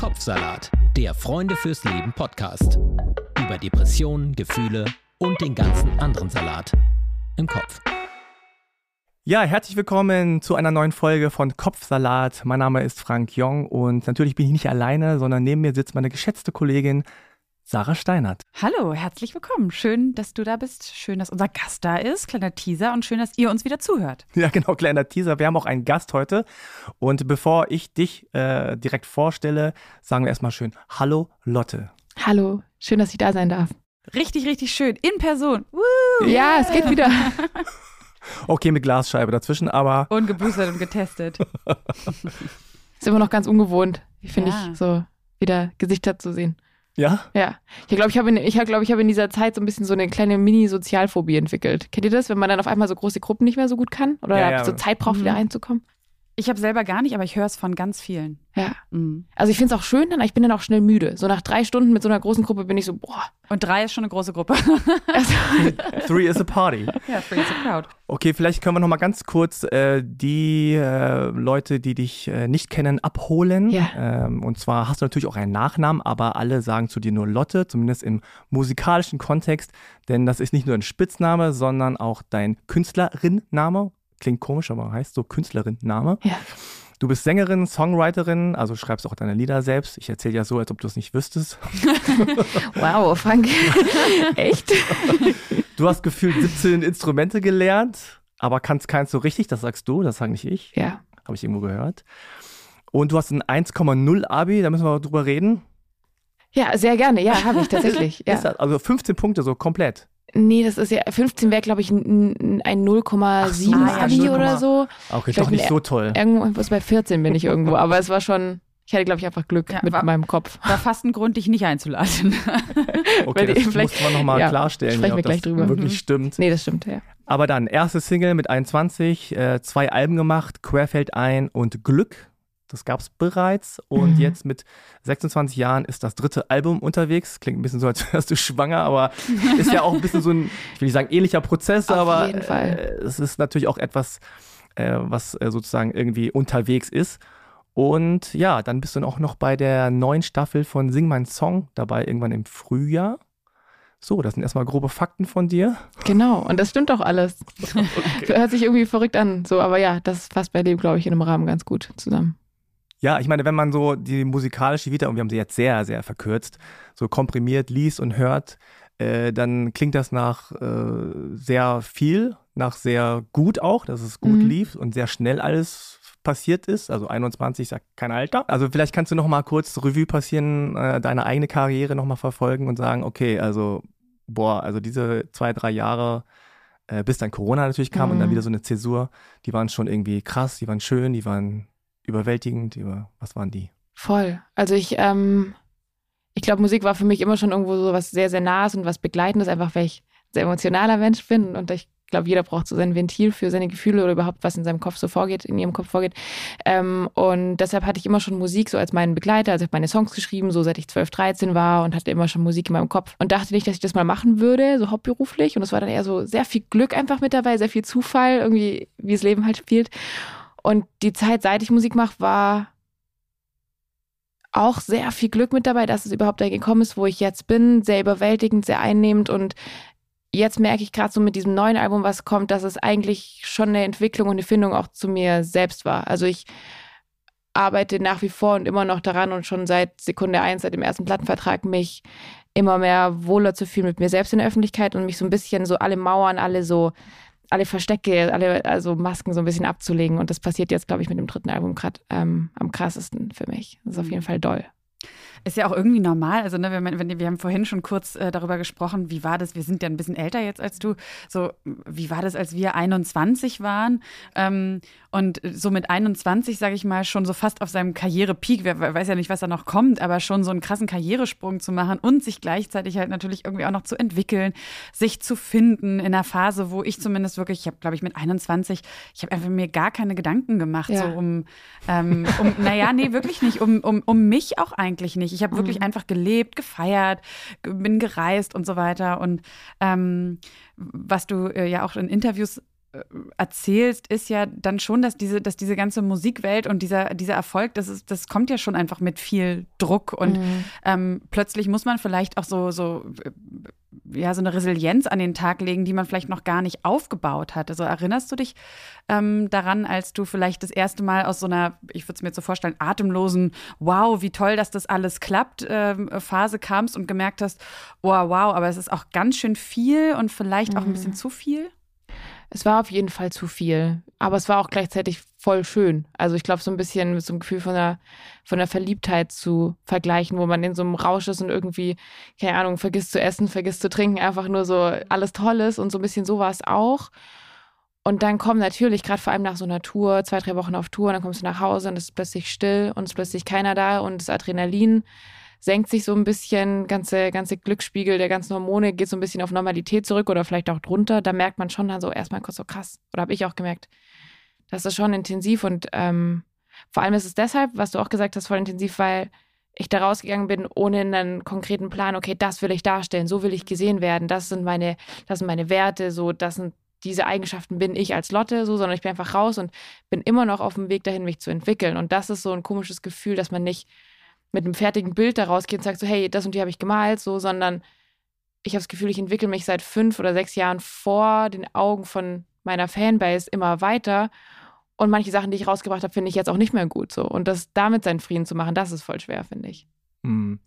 Kopfsalat, der Freunde fürs Leben Podcast. Über Depressionen, Gefühle und den ganzen anderen Salat im Kopf. Ja, herzlich willkommen zu einer neuen Folge von Kopfsalat. Mein Name ist Frank Jong und natürlich bin ich nicht alleine, sondern neben mir sitzt meine geschätzte Kollegin Sarah Steinert. Hallo, herzlich willkommen. Schön, dass du da bist. Schön, dass unser Gast da ist. Kleiner Teaser und schön, dass ihr uns wieder zuhört. Ja, genau, kleiner Teaser. Wir haben auch einen Gast heute. Und bevor ich dich äh, direkt vorstelle, sagen wir erstmal schön Hallo, Lotte. Hallo, schön, dass ich da sein darf. Richtig, richtig schön. In Person. Woo! Ja, es geht wieder. okay, mit Glasscheibe dazwischen, aber. Und geboostert und getestet. ist immer noch ganz ungewohnt, finde ja. ich, so wieder Gesichter zu sehen. Ja? Ja. Ich glaube, ich habe in, ich glaub, ich hab in dieser Zeit so ein bisschen so eine kleine Mini-Sozialphobie entwickelt. Kennt ihr das, wenn man dann auf einmal so große Gruppen nicht mehr so gut kann? Oder ja, ja. so Zeit braucht, mhm. wieder reinzukommen? Ich habe selber gar nicht, aber ich höre es von ganz vielen. Ja. Mhm. Also ich finde es auch schön, dann ich bin dann auch schnell müde. So nach drei Stunden mit so einer großen Gruppe bin ich so, boah. Und drei ist schon eine große Gruppe. Also three is a party. Ja, three is a crowd. Okay, vielleicht können wir noch mal ganz kurz äh, die äh, Leute, die dich äh, nicht kennen, abholen. Ja. Ähm, und zwar hast du natürlich auch einen Nachnamen, aber alle sagen zu dir nur Lotte, zumindest im musikalischen Kontext. Denn das ist nicht nur ein Spitzname, sondern auch dein Künstlerinname klingt komisch, aber heißt so Künstlerin-Name. Ja. Du bist Sängerin, Songwriterin, also schreibst auch deine Lieder selbst. Ich erzähle ja so, als ob du es nicht wüsstest. wow, Frank. Echt? Du hast gefühlt 17 Instrumente gelernt, aber kannst keins so richtig, das sagst du, das sage nicht ich. Ja. Habe ich irgendwo gehört. Und du hast ein 1,0 Abi, da müssen wir drüber reden. Ja, sehr gerne. Ja, habe ich tatsächlich. Ja. also 15 Punkte so komplett. Nee, das ist ja, 15 wäre, glaube ich, ein, ein 0,7 so, Abi ja, oder so. Okay, doch nicht so toll. Irgendwo bei 14 bin ich irgendwo, aber es war schon, ich hatte, glaube ich, einfach Glück ja, mit war, meinem Kopf. War fast ein Grund, dich nicht einzuladen. okay, das muss man nochmal ja, klarstellen, sprechen wir gleich drüber. wirklich mhm. stimmt. Nee, das stimmt, ja. Aber dann, erste Single mit 21, äh, zwei Alben gemacht, Querfeld ein und Glück das gab es bereits. Und mhm. jetzt mit 26 Jahren ist das dritte Album unterwegs. Klingt ein bisschen so, als wärst du schwanger, aber ist ja auch ein bisschen so ein, ich will nicht sagen ähnlicher Prozess, Auf aber jeden Fall. Äh, es ist natürlich auch etwas, äh, was äh, sozusagen irgendwie unterwegs ist. Und ja, dann bist du auch noch bei der neuen Staffel von Sing mein Song dabei, irgendwann im Frühjahr. So, das sind erstmal grobe Fakten von dir. Genau, und das stimmt auch alles. Okay. Hört sich irgendwie verrückt an, so, aber ja, das fasst bei dem, glaube ich, in einem Rahmen ganz gut zusammen. Ja, ich meine, wenn man so die musikalische Vita, und wir haben sie jetzt sehr, sehr verkürzt, so komprimiert liest und hört, äh, dann klingt das nach äh, sehr viel, nach sehr gut auch, dass es gut mhm. lief und sehr schnell alles passiert ist. Also 21 ist ja kein Alter. Also vielleicht kannst du noch mal kurz Revue passieren, äh, deine eigene Karriere noch mal verfolgen und sagen, okay, also boah, also diese zwei, drei Jahre, äh, bis dann Corona natürlich kam mhm. und dann mhm. wieder so eine Zäsur, die waren schon irgendwie krass, die waren schön, die waren überwältigend? Über was waren die? Voll. Also ich, ähm, ich glaube, Musik war für mich immer schon irgendwo so was sehr, sehr Nahes und was Begleitendes, einfach weil ich ein sehr emotionaler Mensch bin und ich glaube, jeder braucht so sein Ventil für seine Gefühle oder überhaupt, was in seinem Kopf so vorgeht, in ihrem Kopf vorgeht. Ähm, und deshalb hatte ich immer schon Musik so als meinen Begleiter. Also ich habe meine Songs geschrieben, so seit ich 12, 13 war und hatte immer schon Musik in meinem Kopf und dachte nicht, dass ich das mal machen würde, so hauptberuflich. Und es war dann eher so sehr viel Glück einfach mit dabei, sehr viel Zufall, irgendwie, wie es Leben halt spielt. Und die Zeit, seit ich Musik mache, war auch sehr viel Glück mit dabei, dass es überhaupt dahin gekommen ist, wo ich jetzt bin. Sehr überwältigend, sehr einnehmend. Und jetzt merke ich gerade so mit diesem neuen Album, was kommt, dass es eigentlich schon eine Entwicklung und eine Findung auch zu mir selbst war. Also ich arbeite nach wie vor und immer noch daran und schon seit Sekunde eins, seit dem ersten Plattenvertrag, mich immer mehr wohler zu fühlen mit mir selbst in der Öffentlichkeit und mich so ein bisschen so alle Mauern, alle so alle Verstecke, alle also Masken so ein bisschen abzulegen. Und das passiert jetzt, glaube ich, mit dem dritten Album gerade ähm, am krassesten für mich. Das ist auf jeden mhm. Fall doll. Ist ja auch irgendwie normal. Also, ne, wir, wir haben vorhin schon kurz äh, darüber gesprochen, wie war das? Wir sind ja ein bisschen älter jetzt als du. So, wie war das, als wir 21 waren? Ähm, und so mit 21, sage ich mal, schon so fast auf seinem Karrierepeak, wer weiß ja nicht, was da noch kommt, aber schon so einen krassen Karrieresprung zu machen und sich gleichzeitig halt natürlich irgendwie auch noch zu entwickeln, sich zu finden in einer Phase, wo ich zumindest wirklich, ich habe, glaube ich, mit 21, ich habe einfach mir gar keine Gedanken gemacht, ja. so um, ähm, um naja, nee, wirklich nicht, um, um, um mich auch eigentlich nicht. Ich habe wirklich mhm. einfach gelebt, gefeiert, bin gereist und so weiter. Und ähm, was du äh, ja auch in Interviews erzählst, ist ja dann schon, dass diese, dass diese ganze Musikwelt und dieser, dieser Erfolg, das, ist, das kommt ja schon einfach mit viel Druck und mhm. ähm, plötzlich muss man vielleicht auch so, so, ja, so eine Resilienz an den Tag legen, die man vielleicht noch gar nicht aufgebaut hat. Also erinnerst du dich ähm, daran, als du vielleicht das erste Mal aus so einer, ich würde es mir jetzt so vorstellen, atemlosen, wow, wie toll, dass das alles klappt, ähm, Phase kamst und gemerkt hast, oh, wow, aber es ist auch ganz schön viel und vielleicht auch ein bisschen mhm. zu viel? Es war auf jeden Fall zu viel, aber es war auch gleichzeitig voll schön. Also ich glaube, so ein bisschen mit so einem Gefühl von der, von der Verliebtheit zu vergleichen, wo man in so einem Rausch ist und irgendwie, keine Ahnung, vergisst zu essen, vergisst zu trinken, einfach nur so alles Tolles und so ein bisschen so war es auch. Und dann kommen natürlich, gerade vor allem nach so einer Tour, zwei, drei Wochen auf Tour, dann kommst du nach Hause und es ist plötzlich still und es ist plötzlich keiner da und das Adrenalin senkt sich so ein bisschen, ganze, ganze Glücksspiegel der ganzen Hormone geht so ein bisschen auf Normalität zurück oder vielleicht auch drunter. Da merkt man schon dann so erstmal kurz so krass. Oder habe ich auch gemerkt. Das ist schon intensiv und ähm, vor allem ist es deshalb, was du auch gesagt hast, voll intensiv, weil ich da rausgegangen bin ohne einen konkreten Plan, okay, das will ich darstellen, so will ich gesehen werden, das sind meine, das sind meine Werte, so, das sind diese Eigenschaften bin ich als Lotte, so, sondern ich bin einfach raus und bin immer noch auf dem Weg dahin, mich zu entwickeln. Und das ist so ein komisches Gefühl, dass man nicht mit einem fertigen Bild da rausgeht und sagt so, hey, das und die habe ich gemalt, so, sondern ich habe das Gefühl, ich entwickle mich seit fünf oder sechs Jahren vor den Augen von meiner Fanbase immer weiter. Und manche Sachen, die ich rausgebracht habe, finde ich jetzt auch nicht mehr gut so. Und das damit seinen Frieden zu machen, das ist voll schwer, finde ich. Hm.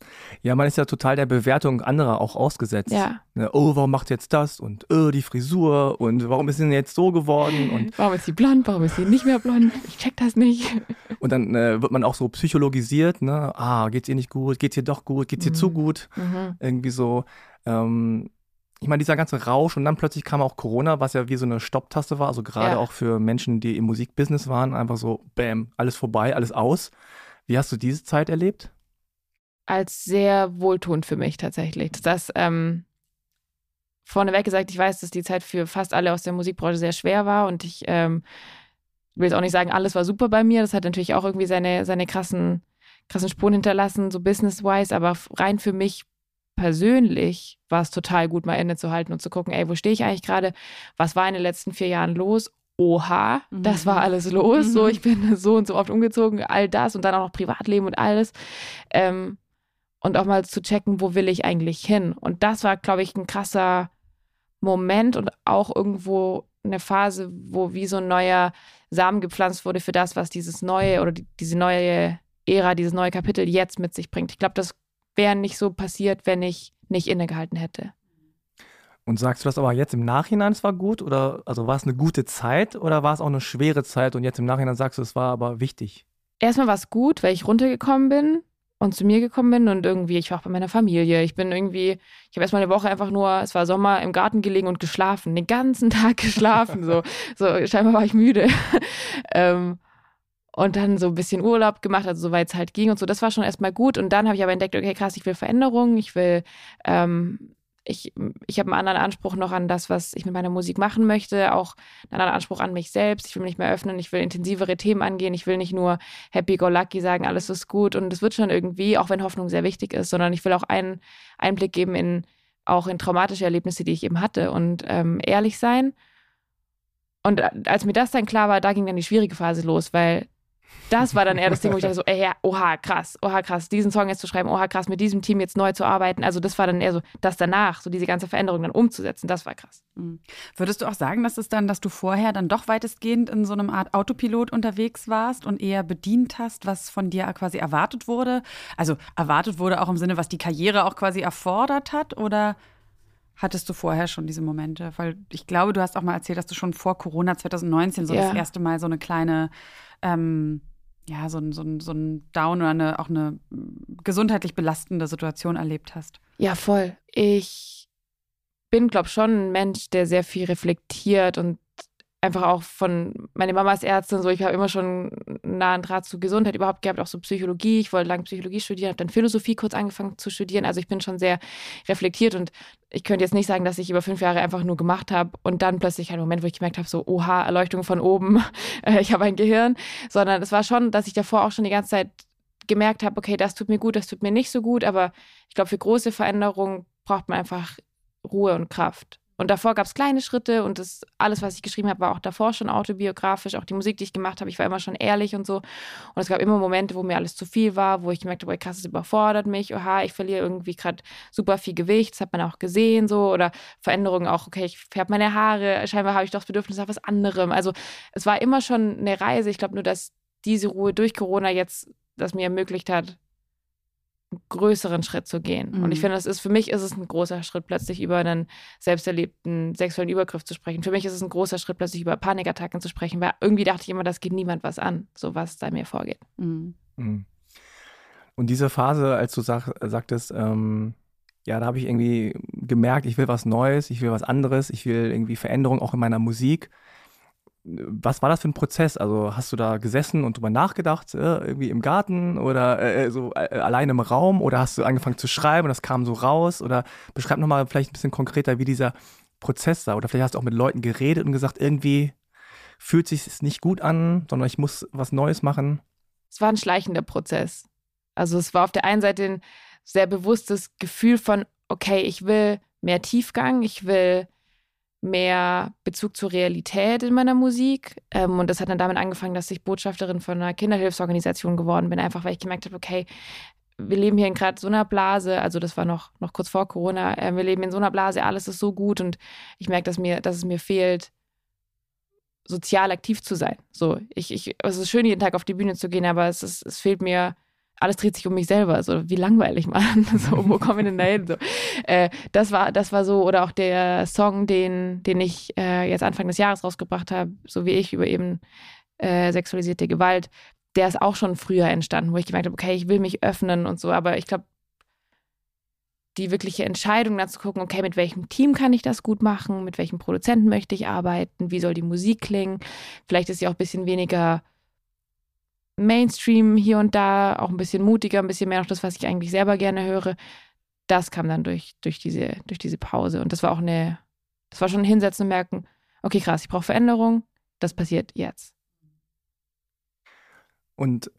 Ja, man ist ja total der Bewertung anderer auch ausgesetzt. Ja. Ne, oh, warum macht jetzt das? Und oh, die Frisur und warum ist sie denn jetzt so geworden? Und warum ist sie blond? Warum ist sie nicht mehr blond? Ich check das nicht. Und dann äh, wird man auch so psychologisiert, ne? Ah, geht's ihr nicht gut? Geht's ihr doch gut? Geht's ihr mhm. zu gut? Mhm. Irgendwie so. Ähm, ich meine, dieser ganze Rausch und dann plötzlich kam auch Corona, was ja wie so eine Stopptaste war, also gerade ja. auch für Menschen, die im Musikbusiness waren, einfach so, bam, alles vorbei, alles aus. Wie hast du diese Zeit erlebt? Als sehr wohltuend für mich tatsächlich. Das ähm, vorneweg gesagt, ich weiß, dass die Zeit für fast alle aus der Musikbranche sehr schwer war und ich ähm, will jetzt auch nicht sagen, alles war super bei mir. Das hat natürlich auch irgendwie seine, seine krassen, krassen Spuren hinterlassen, so business-wise, aber rein für mich persönlich war es total gut, mal Ende zu halten und zu gucken, ey, wo stehe ich eigentlich gerade? Was war in den letzten vier Jahren los? Oha, mhm. das war alles los. Mhm. So, ich bin so und so oft umgezogen, all das und dann auch noch Privatleben und alles. Ähm, und auch mal zu checken, wo will ich eigentlich hin. Und das war, glaube ich, ein krasser Moment und auch irgendwo eine Phase, wo wie so ein neuer Samen gepflanzt wurde für das, was dieses neue oder die, diese neue Ära, dieses neue Kapitel jetzt mit sich bringt. Ich glaube, das wäre nicht so passiert, wenn ich nicht innegehalten hätte. Und sagst du das aber jetzt im Nachhinein, es war gut? Oder also war es eine gute Zeit oder war es auch eine schwere Zeit und jetzt im Nachhinein sagst du, es war aber wichtig? Erstmal war es gut, weil ich runtergekommen bin und zu mir gekommen bin und irgendwie, ich war auch bei meiner Familie. Ich bin irgendwie, ich habe erstmal eine Woche einfach nur, es war Sommer, im Garten gelegen und geschlafen. Den ganzen Tag geschlafen. so, so scheinbar war ich müde. ähm, und dann so ein bisschen Urlaub gemacht, also soweit es halt ging und so. Das war schon erstmal gut. Und dann habe ich aber entdeckt, okay, krass, ich will Veränderungen, ich will ähm, ich, ich habe einen anderen Anspruch noch an das, was ich mit meiner Musik machen möchte, auch einen anderen Anspruch an mich selbst. Ich will mich mehr öffnen, ich will intensivere Themen angehen, ich will nicht nur happy go lucky sagen, alles ist gut und es wird schon irgendwie, auch wenn Hoffnung sehr wichtig ist, sondern ich will auch einen Einblick geben in auch in traumatische Erlebnisse, die ich eben hatte und ähm, ehrlich sein. Und als mir das dann klar war, da ging dann die schwierige Phase los, weil das war dann eher das Ding, wo ich dachte so, ey, ja, oha, krass, oha, krass, diesen Song jetzt zu schreiben, oha, krass, mit diesem Team jetzt neu zu arbeiten. Also das war dann eher so, das danach, so diese ganze Veränderung dann umzusetzen, das war krass. Mhm. Würdest du auch sagen, dass es dann, dass du vorher dann doch weitestgehend in so einem Art Autopilot unterwegs warst und eher bedient hast, was von dir quasi erwartet wurde? Also erwartet wurde auch im Sinne, was die Karriere auch quasi erfordert hat oder Hattest du vorher schon diese Momente? Weil ich glaube, du hast auch mal erzählt, dass du schon vor Corona 2019 so ja. das erste Mal so eine kleine ähm, ja, so ein, so so ein Down oder eine, auch eine gesundheitlich belastende Situation erlebt hast. Ja, voll. Ich bin, glaube ich, schon ein Mensch, der sehr viel reflektiert und einfach auch von, meine Mama ist Ärztin, so ich habe immer schon einen nahen Draht zu Gesundheit überhaupt gehabt, auch so Psychologie. Ich wollte lange Psychologie studieren, habe dann Philosophie kurz angefangen zu studieren. Also ich bin schon sehr reflektiert und ich könnte jetzt nicht sagen, dass ich über fünf Jahre einfach nur gemacht habe und dann plötzlich ein Moment, wo ich gemerkt habe, so, oha, Erleuchtung von oben, äh, ich habe ein Gehirn, sondern es war schon, dass ich davor auch schon die ganze Zeit gemerkt habe, okay, das tut mir gut, das tut mir nicht so gut, aber ich glaube, für große Veränderungen braucht man einfach Ruhe und Kraft. Und davor gab es kleine Schritte und das alles, was ich geschrieben habe, war auch davor schon autobiografisch. Auch die Musik, die ich gemacht habe, ich war immer schon ehrlich und so. Und es gab immer Momente, wo mir alles zu viel war, wo ich gemerkt habe, krass, es überfordert mich. Oha, ich verliere irgendwie gerade super viel Gewicht. Das hat man auch gesehen so. Oder Veränderungen auch, okay, ich färbe meine Haare. Scheinbar habe ich doch das Bedürfnis nach was anderem. Also es war immer schon eine Reise. Ich glaube nur, dass diese Ruhe durch Corona jetzt das mir ermöglicht hat, größeren Schritt zu gehen. Mhm. Und ich mhm. finde, das ist für mich ist es ein großer Schritt, plötzlich über einen selbsterlebten sexuellen Übergriff zu sprechen. Für mich ist es ein großer Schritt, plötzlich über Panikattacken zu sprechen, weil irgendwie dachte ich immer, das geht niemand was an, so was da mir vorgeht. Mhm. Mhm. Und diese Phase, als du sag, sagtest, ähm, ja, da habe ich irgendwie gemerkt, ich will was Neues, ich will was anderes, ich will irgendwie Veränderung auch in meiner Musik was war das für ein Prozess? Also hast du da gesessen und drüber nachgedacht, äh, irgendwie im Garten oder äh, äh so äh, allein im Raum oder hast du angefangen zu schreiben und das kam so raus? Oder beschreib nochmal vielleicht ein bisschen konkreter, wie dieser Prozess sah. Oder vielleicht hast du auch mit Leuten geredet und gesagt, irgendwie fühlt sich es nicht gut an, sondern ich muss was Neues machen. Es war ein schleichender Prozess. Also es war auf der einen Seite ein sehr bewusstes Gefühl von, okay, ich will mehr Tiefgang, ich will mehr Bezug zur Realität in meiner Musik. Ähm, und das hat dann damit angefangen, dass ich Botschafterin von einer Kinderhilfsorganisation geworden bin, einfach weil ich gemerkt habe, okay, wir leben hier in gerade so einer Blase, also das war noch, noch kurz vor Corona, äh, wir leben in so einer Blase, alles ist so gut und ich merke, dass mir, dass es mir fehlt, sozial aktiv zu sein. So, ich, ich, es ist schön, jeden Tag auf die Bühne zu gehen, aber es, ist, es fehlt mir alles dreht sich um mich selber. So, wie langweilig, Mann. So, wo kommen wir denn da hin? So, äh, das, war, das war so, oder auch der Song, den, den ich äh, jetzt Anfang des Jahres rausgebracht habe, so wie ich, über eben äh, sexualisierte Gewalt, der ist auch schon früher entstanden, wo ich gemerkt habe, okay, ich will mich öffnen und so, aber ich glaube, die wirkliche Entscheidung dann zu gucken, okay, mit welchem Team kann ich das gut machen, mit welchem Produzenten möchte ich arbeiten, wie soll die Musik klingen. Vielleicht ist sie auch ein bisschen weniger Mainstream hier und da, auch ein bisschen mutiger, ein bisschen mehr noch das, was ich eigentlich selber gerne höre. Das kam dann durch, durch, diese, durch diese Pause. Und das war auch eine, das war schon ein Hinsetzen und merken, okay, krass, ich brauche Veränderung, das passiert jetzt. Und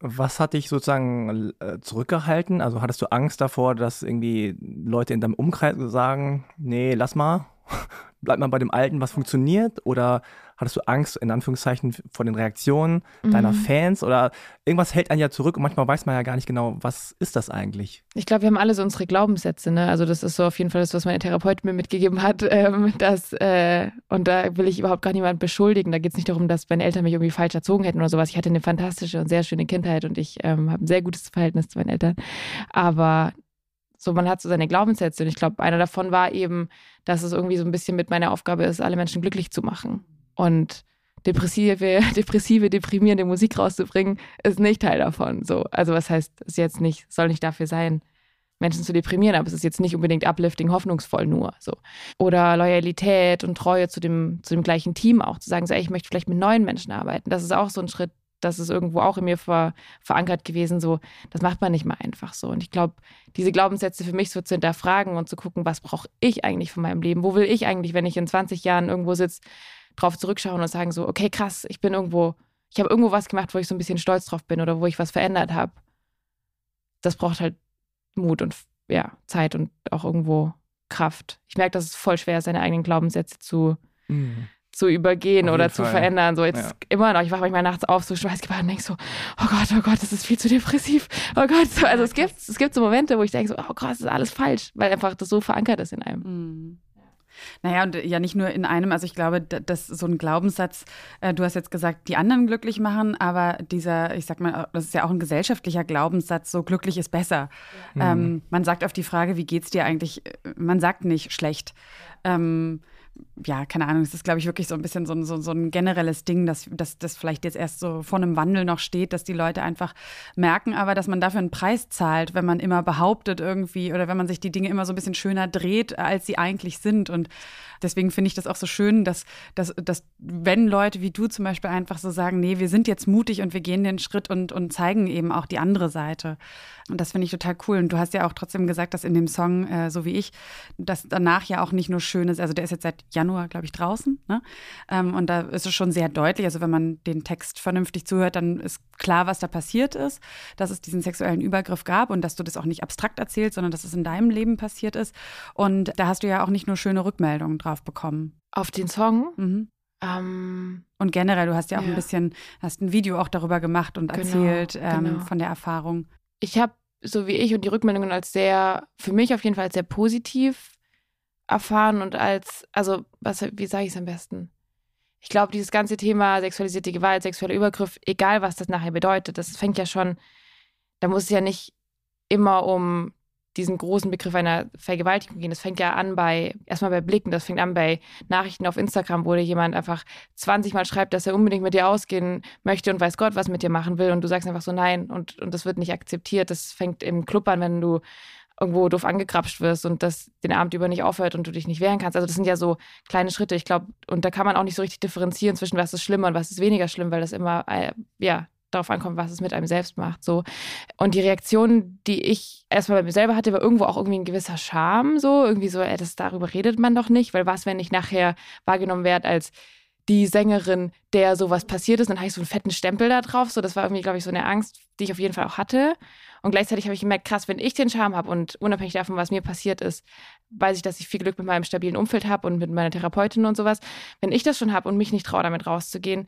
was hat dich sozusagen äh, zurückgehalten? Also hattest du Angst davor, dass irgendwie Leute in deinem Umkreis sagen, nee, lass mal, bleib mal bei dem Alten, was funktioniert? Oder hattest du Angst, in Anführungszeichen, vor den Reaktionen mhm. deiner Fans? Oder irgendwas hält einen ja zurück und manchmal weiß man ja gar nicht genau, was ist das eigentlich? Ich glaube, wir haben alle so unsere Glaubenssätze. Ne? Also, das ist so auf jeden Fall das, was meine Therapeutin mir mitgegeben hat. Ähm, dass, äh, und da will ich überhaupt gar niemanden beschuldigen. Da geht es nicht darum, dass meine Eltern mich irgendwie falsch erzogen hätten oder sowas. Ich hatte eine fantastische und sehr schöne Kindheit und ich ähm, habe ein sehr gutes Verhältnis zu meinen Eltern. Aber so, man hat so seine Glaubenssätze und ich glaube, einer davon war eben, dass es irgendwie so ein bisschen mit meiner Aufgabe ist, alle Menschen glücklich zu machen. Und depressive, depressive, deprimierende Musik rauszubringen, ist nicht Teil davon. So, also was heißt, es jetzt nicht, soll nicht dafür sein, Menschen zu deprimieren, aber es ist jetzt nicht unbedingt uplifting, hoffnungsvoll nur. So. Oder Loyalität und Treue zu dem, zu dem gleichen Team auch, zu sagen, so, ey, ich möchte vielleicht mit neuen Menschen arbeiten. Das ist auch so ein Schritt, das ist irgendwo auch in mir ver, verankert gewesen, so, das macht man nicht mal einfach so. Und ich glaube, diese Glaubenssätze für mich so zu hinterfragen und zu gucken, was brauche ich eigentlich von meinem Leben? Wo will ich eigentlich, wenn ich in 20 Jahren irgendwo sitze, drauf zurückschauen und sagen so, okay, krass, ich bin irgendwo, ich habe irgendwo was gemacht, wo ich so ein bisschen stolz drauf bin oder wo ich was verändert habe. Das braucht halt Mut und ja, Zeit und auch irgendwo Kraft. Ich merke, dass es voll schwer ist, seine eigenen Glaubenssätze zu, mhm zu übergehen oder zu Fall. verändern. So jetzt ja. immer noch, ich wache manchmal nachts auf, so schweißgebadet und denke so, oh Gott, oh Gott, das ist viel zu depressiv. Oh Gott. So, also es gibt, es gibt so Momente, wo ich denke so, oh Gott, das ist alles falsch, weil einfach das so verankert ist in einem. Mhm. Naja, und ja nicht nur in einem, also ich glaube, dass so ein Glaubenssatz, äh, du hast jetzt gesagt, die anderen glücklich machen, aber dieser, ich sag mal, das ist ja auch ein gesellschaftlicher Glaubenssatz, so glücklich ist besser. Ja. Ähm, mhm. man sagt auf die Frage, wie geht's dir eigentlich, äh, man sagt nicht schlecht. Ähm, ja, keine Ahnung, es ist, glaube ich, wirklich so ein bisschen so, so, so ein generelles Ding, dass, dass das vielleicht jetzt erst so vor einem Wandel noch steht, dass die Leute einfach merken, aber dass man dafür einen Preis zahlt, wenn man immer behauptet irgendwie oder wenn man sich die Dinge immer so ein bisschen schöner dreht, als sie eigentlich sind. Und deswegen finde ich das auch so schön, dass, dass, dass wenn Leute wie du zum Beispiel einfach so sagen, nee, wir sind jetzt mutig und wir gehen den Schritt und, und zeigen eben auch die andere Seite. Und das finde ich total cool. Und du hast ja auch trotzdem gesagt, dass in dem Song, äh, so wie ich, dass danach ja auch nicht nur schön ist, also der ist jetzt seit Januar, glaube ich, draußen. Ne? Ähm, und da ist es schon sehr deutlich. Also wenn man den Text vernünftig zuhört, dann ist klar, was da passiert ist, dass es diesen sexuellen Übergriff gab und dass du das auch nicht abstrakt erzählst, sondern dass es in deinem Leben passiert ist. Und da hast du ja auch nicht nur schöne Rückmeldungen drauf bekommen. Auf den Song? Mhm. Ähm, Und generell, du hast ja auch Ja. ein bisschen, hast ein Video auch darüber gemacht und Genau, erzählt ähm, genau. von der Erfahrung. ich habe, so wie ich und die Rückmeldungen als sehr, für mich auf jeden Fall als sehr positiv erfahren und als, also, was, wie sage ich es am besten? Ich glaube, dieses ganze Thema sexualisierte Gewalt, sexueller Übergriff, egal was das nachher bedeutet, das fängt ja schon, da muss es ja nicht immer um diesen großen Begriff einer Vergewaltigung gehen. Das fängt ja an bei, erstmal bei Blicken, das fängt an bei Nachrichten auf Instagram, wo dir jemand einfach 20 Mal schreibt, dass er unbedingt mit dir ausgehen möchte und weiß Gott, was mit dir machen will und du sagst einfach so nein und, und das wird nicht akzeptiert. Das fängt im Club an, wenn du irgendwo doof angekrapscht wirst und das den Abend über nicht aufhört und du dich nicht wehren kannst. Also das sind ja so kleine Schritte, ich glaube, und da kann man auch nicht so richtig differenzieren zwischen was ist schlimmer und was ist weniger schlimm, weil das immer, äh, ja, darauf ankommt, was es mit einem selbst macht. So. Und die Reaktion, die ich erstmal bei mir selber hatte, war irgendwo auch irgendwie ein gewisser Charme. So, irgendwie so, ey, das, darüber redet man doch nicht, weil was, wenn ich nachher wahrgenommen werde als die Sängerin, der sowas passiert ist, dann habe ich so einen fetten Stempel da drauf. So, das war irgendwie, glaube ich, so eine Angst, die ich auf jeden Fall auch hatte. Und gleichzeitig habe ich gemerkt, krass, wenn ich den Charme habe und unabhängig davon, was mir passiert ist, weiß ich, dass ich viel Glück mit meinem stabilen Umfeld habe und mit meiner Therapeutin und sowas. Wenn ich das schon habe und mich nicht traue, damit rauszugehen,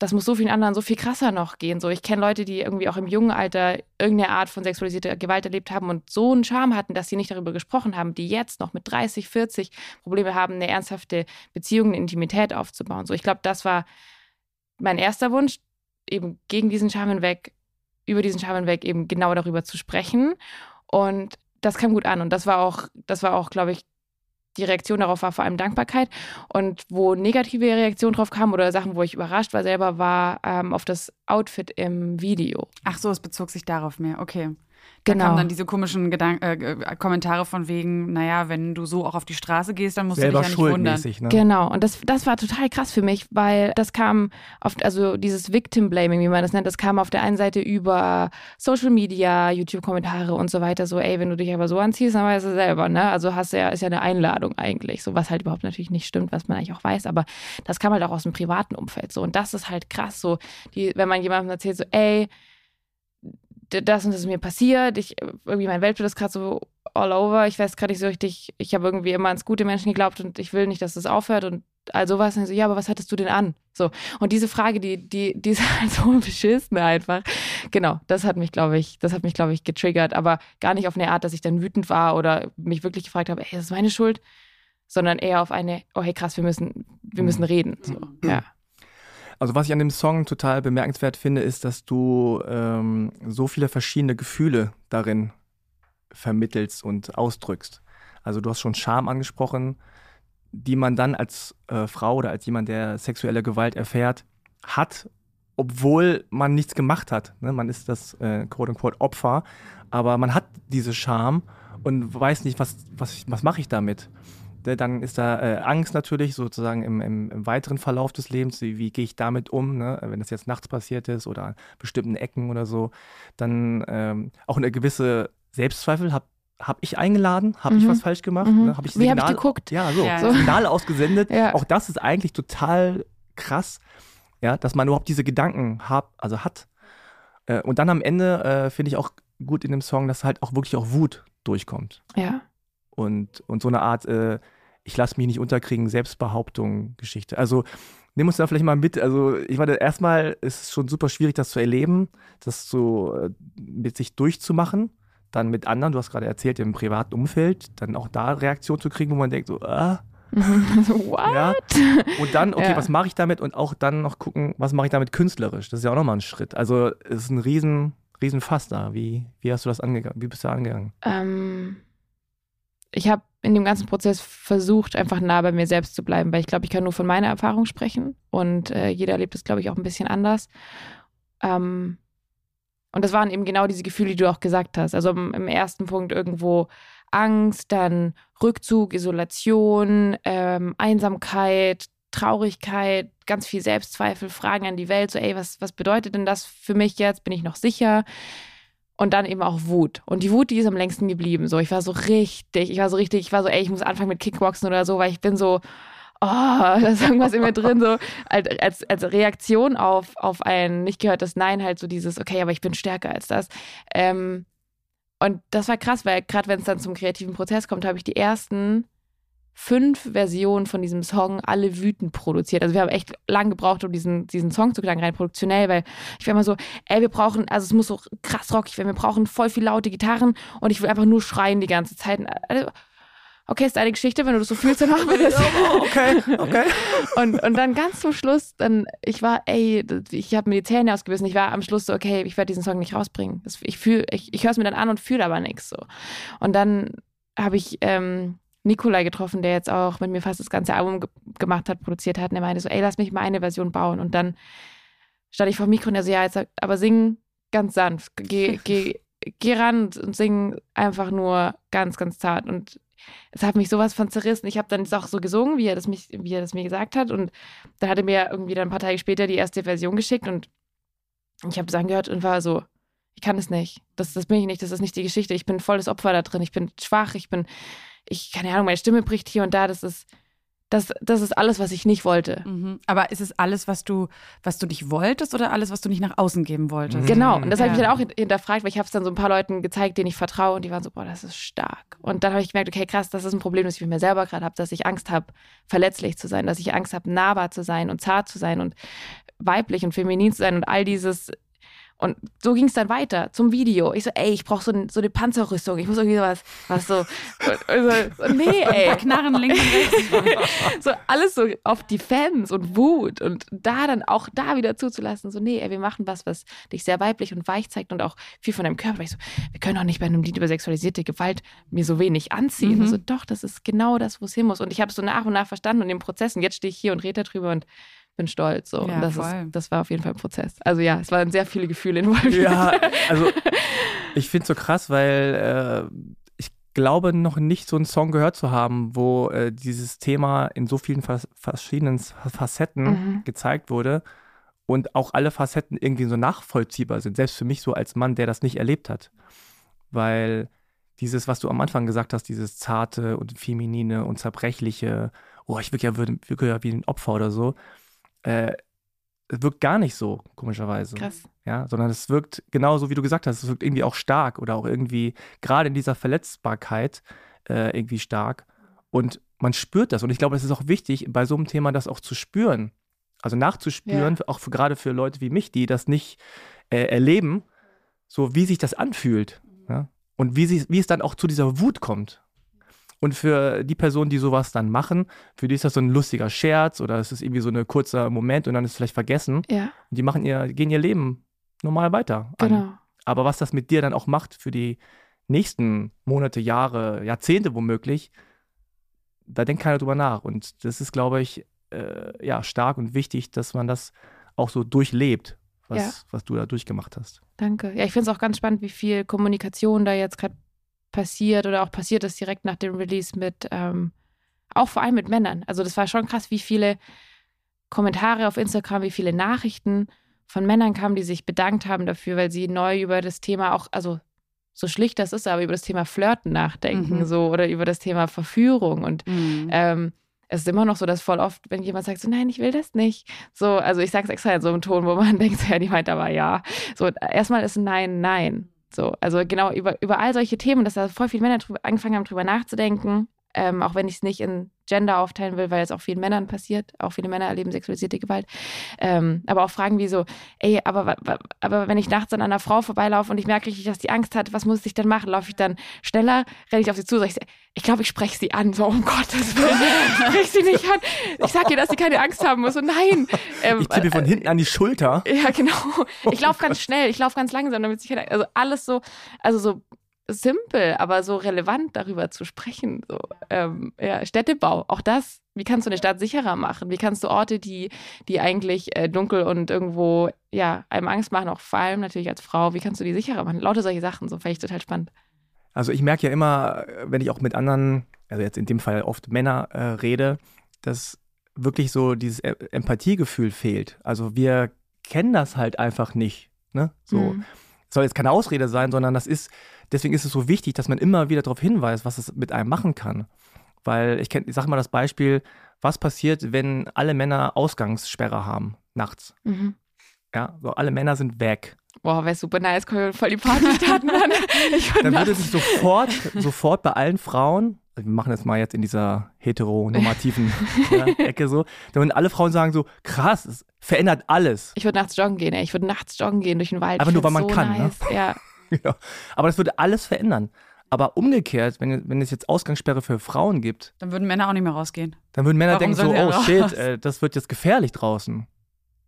das muss so vielen anderen so viel krasser noch gehen. So, ich kenne Leute, die irgendwie auch im jungen Alter irgendeine Art von sexualisierter Gewalt erlebt haben und so einen Charme hatten, dass sie nicht darüber gesprochen haben, die jetzt noch mit 30, 40 Probleme haben, eine ernsthafte Beziehung, eine Intimität aufzubauen. So, ich glaube, das war mein erster Wunsch, eben gegen diesen Charme hinweg, über diesen Charme hinweg eben genau darüber zu sprechen. Und das kam gut an. Und das war auch, das war auch, glaube ich, die Reaktion darauf war vor allem Dankbarkeit. Und wo negative Reaktionen drauf kamen oder Sachen, wo ich überrascht war selber, war ähm, auf das Outfit im Video. Ach so, es bezog sich darauf mehr. Okay. Da Genau. kamen dann diese komischen Gedank äh, äh, Kommentare von wegen, naja, wenn du so auch auf die Straße gehst, dann musst Selber du dich ja nicht wundern. ne? Genau, und das, das war total krass für mich, weil das kam auf, also dieses Victim-Blaming, wie man das nennt, das kam auf der einen Seite über Social Media, YouTube-Kommentare und so weiter, so, ey, wenn du dich aber so anziehst, dann weißt du selber, ne? Also hast du ja, ist ja eine Einladung eigentlich, so was halt überhaupt natürlich nicht stimmt, was man eigentlich auch weiß, aber das kam halt auch aus dem privaten Umfeld so. Und das ist halt krass, so, die, wenn man jemandem erzählt, so, ey, das und das ist mir passiert, ich, irgendwie mein Weltbild ist gerade so all over, ich weiß gerade nicht so richtig, ich habe irgendwie immer ans gute Menschen geglaubt und ich will nicht, dass das aufhört und all sowas. Und so, ja, aber was hattest du denn an? So. Und diese Frage, die, die, die ist halt so beschissen einfach. Genau, das hat mich, glaube ich, das hat mich, glaube ich, getriggert, aber gar nicht auf eine Art, dass ich dann wütend war oder mich wirklich gefragt habe, ey, das ist meine Schuld, sondern eher auf eine, oh hey krass, wir müssen, wir müssen reden. So. Ja. Also was ich an dem Song total bemerkenswert finde, ist, dass du ähm, so viele verschiedene Gefühle darin vermittelst und ausdrückst. Also du hast schon Scham angesprochen, die man dann als äh, Frau oder als jemand, der sexuelle Gewalt erfährt, hat, obwohl man nichts gemacht hat. Ne? Man ist das äh, quote-unquote Opfer, aber man hat diese Scham und weiß nicht, was, was, was mache ich damit. Ne, Dann ist da äh, Angst natürlich sozusagen im, im, im weiteren Verlauf des Lebens. Wie, wie gehe ich damit um, ne? wenn das jetzt nachts passiert ist oder an bestimmten Ecken oder so. Dann ähm, auch eine gewisse Selbstzweifel. Habe hab ich eingeladen? Habe ich Mhm. was falsch gemacht? Mhm. Ne? Hab ich Wie habe ich geguckt? Ja, so. Ja, so ja. Signal ausgesendet. Ja. Auch das ist eigentlich total krass, ja, dass man überhaupt diese Gedanken hab, also hat. Äh, und dann am Ende äh, finde ich auch gut in dem Song, dass halt auch wirklich auch Wut durchkommt. Ja. Und, und so eine Art, äh, ich lasse mich nicht unterkriegen, Selbstbehauptung, Geschichte. Also nimm uns da vielleicht mal mit. Also ich meine, erstmal ist es schon super schwierig, das zu erleben, das so äh, mit sich durchzumachen. Dann mit anderen, du hast gerade erzählt, im privaten Umfeld, dann auch da Reaktionen zu kriegen, wo man denkt, so, ah, what? ja. Und dann, okay, Ja. was mache ich damit? Und auch dann noch gucken, was mache ich damit künstlerisch? Das ist ja auch nochmal ein Schritt. Also es ist ein riesen, riesen Fass da. Wie, wie hast du das angegangen? Wie bist du da angegangen? Ähm, ich habe in dem ganzen Prozess versucht, einfach nah bei mir selbst zu bleiben, weil ich glaube, ich kann nur von meiner Erfahrung sprechen und äh, jeder erlebt es, glaube ich, auch ein bisschen anders. Ähm, und das waren eben genau diese Gefühle, die du auch gesagt hast. Also im, im ersten Punkt irgendwo Angst, dann Rückzug, Isolation, ähm, Einsamkeit, Traurigkeit, ganz viel Selbstzweifel, Fragen an die Welt, so ey, was, was bedeutet denn das für mich jetzt? Bin ich noch sicher? Und dann eben auch Wut. Und die Wut, die ist am längsten geblieben. So, ich war so richtig, ich war so richtig, ich war so, ey, ich muss anfangen mit Kickboxen oder so, weil ich bin so, oh, da ist irgendwas in mir drin, so als, als Reaktion auf, auf ein nicht gehörtes Nein, halt so dieses, okay, aber ich bin stärker als das. Ähm, und das war krass, weil gerade wenn es dann zum kreativen Prozess kommt, habe ich die ersten fünf Versionen von diesem Song alle wütend produziert. Also wir haben echt lang gebraucht, um diesen, diesen Song zu klang, rein produktionell, weil ich war immer so, ey, wir brauchen, also es muss so krass rockig werden, wir brauchen voll viel laute Gitarren und ich will einfach nur schreien die ganze Zeit. Also, okay, ist deine Geschichte, wenn du das so fühlst, dann machen wir das. okay, okay. Und, und dann ganz zum Schluss, dann, ich war, ey, ich habe mir die Zähne ausgebissen, ich war am Schluss so, okay, ich werde diesen Song nicht rausbringen. Das, ich fühl, ich, ich höre es mir dann an und fühle aber nichts so. Und dann habe ich ähm, Nikolai getroffen, der jetzt auch mit mir fast das ganze Album ge gemacht hat, produziert hat. Und er meinte so, ey, lass mich mal eine Version bauen. Und dann stand ich vor dem Mikro und er so, ja, jetzt, aber sing ganz sanft. Geh, geh, geh ran und sing einfach nur ganz, ganz zart. Und es hat mich sowas von zerrissen. Ich habe dann auch so gesungen, wie er, das mich, wie er das mir gesagt hat. Und dann hat er mir irgendwie dann ein paar Tage später die erste Version geschickt und ich habe das angehört und war so, ich kann es nicht. Das, das bin ich nicht, das ist nicht die Geschichte. Ich bin volles Opfer da drin. Ich bin schwach, ich bin ich, keine Ahnung, meine Stimme bricht hier und da, das ist, das, das ist alles, was ich nicht wollte. Mhm. Aber ist es alles, was du, was du nicht wolltest oder alles, was du nicht nach außen geben wolltest? Genau, und das ja. habe ich dann auch hinterfragt, weil ich habe es dann so ein paar Leuten gezeigt, denen ich vertraue und die waren so, boah, das ist stark. Und dann habe ich gemerkt, okay, krass, das ist ein Problem, das ich mit mir selber gerade habe, dass ich Angst habe, verletzlich zu sein, dass ich Angst habe, nahbar zu sein und zart zu sein und weiblich und feminin zu sein und all dieses und so ging es dann weiter zum Video. Ich so, ey, ich brauche so, so, eine Panzerrüstung. Ich muss irgendwie sowas, was so, so nee, ey. Knarren links und rechts. so alles so auf Defense und Wut und da dann auch da wieder zuzulassen. So, nee, ey, wir machen was, was dich sehr weiblich und weich zeigt und auch viel von deinem Körper. Weil ich so, wir können doch nicht bei einem Lied über sexualisierte Gewalt mir so wenig anziehen. Mhm. Also doch, das ist genau das, wo es hin muss. Und ich habe es so nach und nach verstanden und im Prozess. Und jetzt stehe ich hier und rede darüber und bin stolz. So. Ja, und das, ist, das war auf jeden Fall ein Prozess. Also ja, es waren sehr viele Gefühle involviert. Ja, also ich finde es so krass, weil äh, ich glaube noch nicht so einen Song gehört zu haben, wo äh, dieses Thema in so vielen vers verschiedenen Facetten mhm. gezeigt wurde und auch alle Facetten irgendwie so nachvollziehbar sind. Selbst für mich so als Mann, der das nicht erlebt hat. Weil dieses, was du am Anfang gesagt hast, dieses zarte und feminine und zerbrechliche, oh, ich wirke ja, wirke ja wie ein Opfer oder so, äh, es wirkt gar nicht so, komischerweise. Krass. Ja, sondern es wirkt genauso, wie du gesagt hast, es wirkt irgendwie auch stark oder auch irgendwie gerade in dieser Verletzbarkeit äh, irgendwie stark. Und man spürt das. Und ich glaube, es ist auch wichtig, bei so einem Thema das auch zu spüren. Also nachzuspüren, ja. auch für, gerade für Leute wie mich, die das nicht äh, erleben, so wie sich das anfühlt. Ja? Und wie, sie, wie es dann auch zu dieser Wut kommt. Und für die Personen, die sowas dann machen, für die ist das so ein lustiger Scherz oder es ist irgendwie so ein kurzer Moment und dann ist es vielleicht vergessen. Ja. Und die machen ihr, gehen ihr Leben normal weiter. An. Genau. Aber was das mit dir dann auch macht für die nächsten Monate, Jahre, Jahrzehnte womöglich, da denkt keiner drüber nach. Und das ist, glaube ich, äh, ja, stark und wichtig, dass man das auch so durchlebt, was, ja. was du da durchgemacht hast. Danke. Ja, ich finde es auch ganz spannend, wie viel Kommunikation da jetzt gerade passiert oder auch passiert ist direkt nach dem Release mit, ähm, auch vor allem mit Männern. Also das war schon krass, wie viele Kommentare auf Instagram, wie viele Nachrichten von Männern kamen, die sich bedankt haben dafür, weil sie neu über das Thema auch, also so schlicht das ist, aber über das Thema Flirten nachdenken, mhm. so oder über das Thema Verführung. Und mhm. ähm, es ist immer noch so, dass voll oft, wenn jemand sagt, so nein, ich will das nicht. So, also ich sage es extra in so einem Ton, wo man denkt, ja, die meint aber ja. So, erstmal ist Nein, Nein. So, also genau über, über all solche Themen, dass da voll viele Männer angefangen haben, drüber nachzudenken, ähm, auch wenn ich es nicht in Gender aufteilen will, weil es auch vielen Männern passiert. Auch viele Männer erleben sexualisierte Gewalt. Ähm, aber auch Fragen wie so, ey, aber, aber wenn ich nachts an einer Frau vorbeilaufe und ich merke richtig, dass die Angst hat, was muss ich denn machen? Laufe ich dann schneller? Renne ich auf sie zu? Sag ich, ich glaube, ich spreche sie an. So, um Gottes Willen, sprich sie nicht an. Ich sage ihr, dass sie keine Angst haben muss. Und nein. Ähm, ich tippe von hinten an die Schulter. Ja, genau. Ich laufe ganz schnell, ich laufe ganz langsam, damit sie keine, also alles so, also so simpel, aber so relevant darüber zu sprechen. So, ähm, ja, Städtebau, auch das. Wie kannst du eine Stadt sicherer machen? Wie kannst du Orte, die, die eigentlich äh, dunkel und irgendwo ja, einem Angst machen, auch vor allem natürlich als Frau, wie kannst du die sicherer machen? Lauter solche Sachen, so fände ich total spannend. Also ich merke ja immer, wenn ich auch mit anderen, also jetzt in dem Fall oft Männer äh, rede, dass wirklich so dieses e-, Empathiegefühl fehlt. Also wir kennen das halt einfach nicht. Ne? So. Mhm. Soll jetzt keine Ausrede sein, sondern das ist, deswegen ist es so wichtig, dass man immer wieder darauf hinweist, was es mit einem machen kann. Weil ich, kenn, ich sage mal das Beispiel, was passiert, wenn alle Männer Ausgangssperre haben, nachts. Mhm. Ja, so alle Männer sind weg. Boah, wäre super nice, können wir voll die Party starten dann. Dann würde sich sofort, sofort bei allen Frauen, wir machen das mal jetzt in dieser heteronormativen ja, Ecke so, dann würden alle Frauen sagen so, krass, es verändert alles. Ich würde nachts joggen gehen, ey. Ich würde nachts joggen gehen durch den Wald. Aber Ich nur, weil man so kann, ne? nice. Ja. Ja. Aber das würde alles verändern. Aber umgekehrt, wenn, wenn es jetzt Ausgangssperre für Frauen gibt, Dann würden Männer auch nicht mehr rausgehen. dann würden Männer Warum denken so, oh raus? shit, äh, das wird jetzt gefährlich draußen.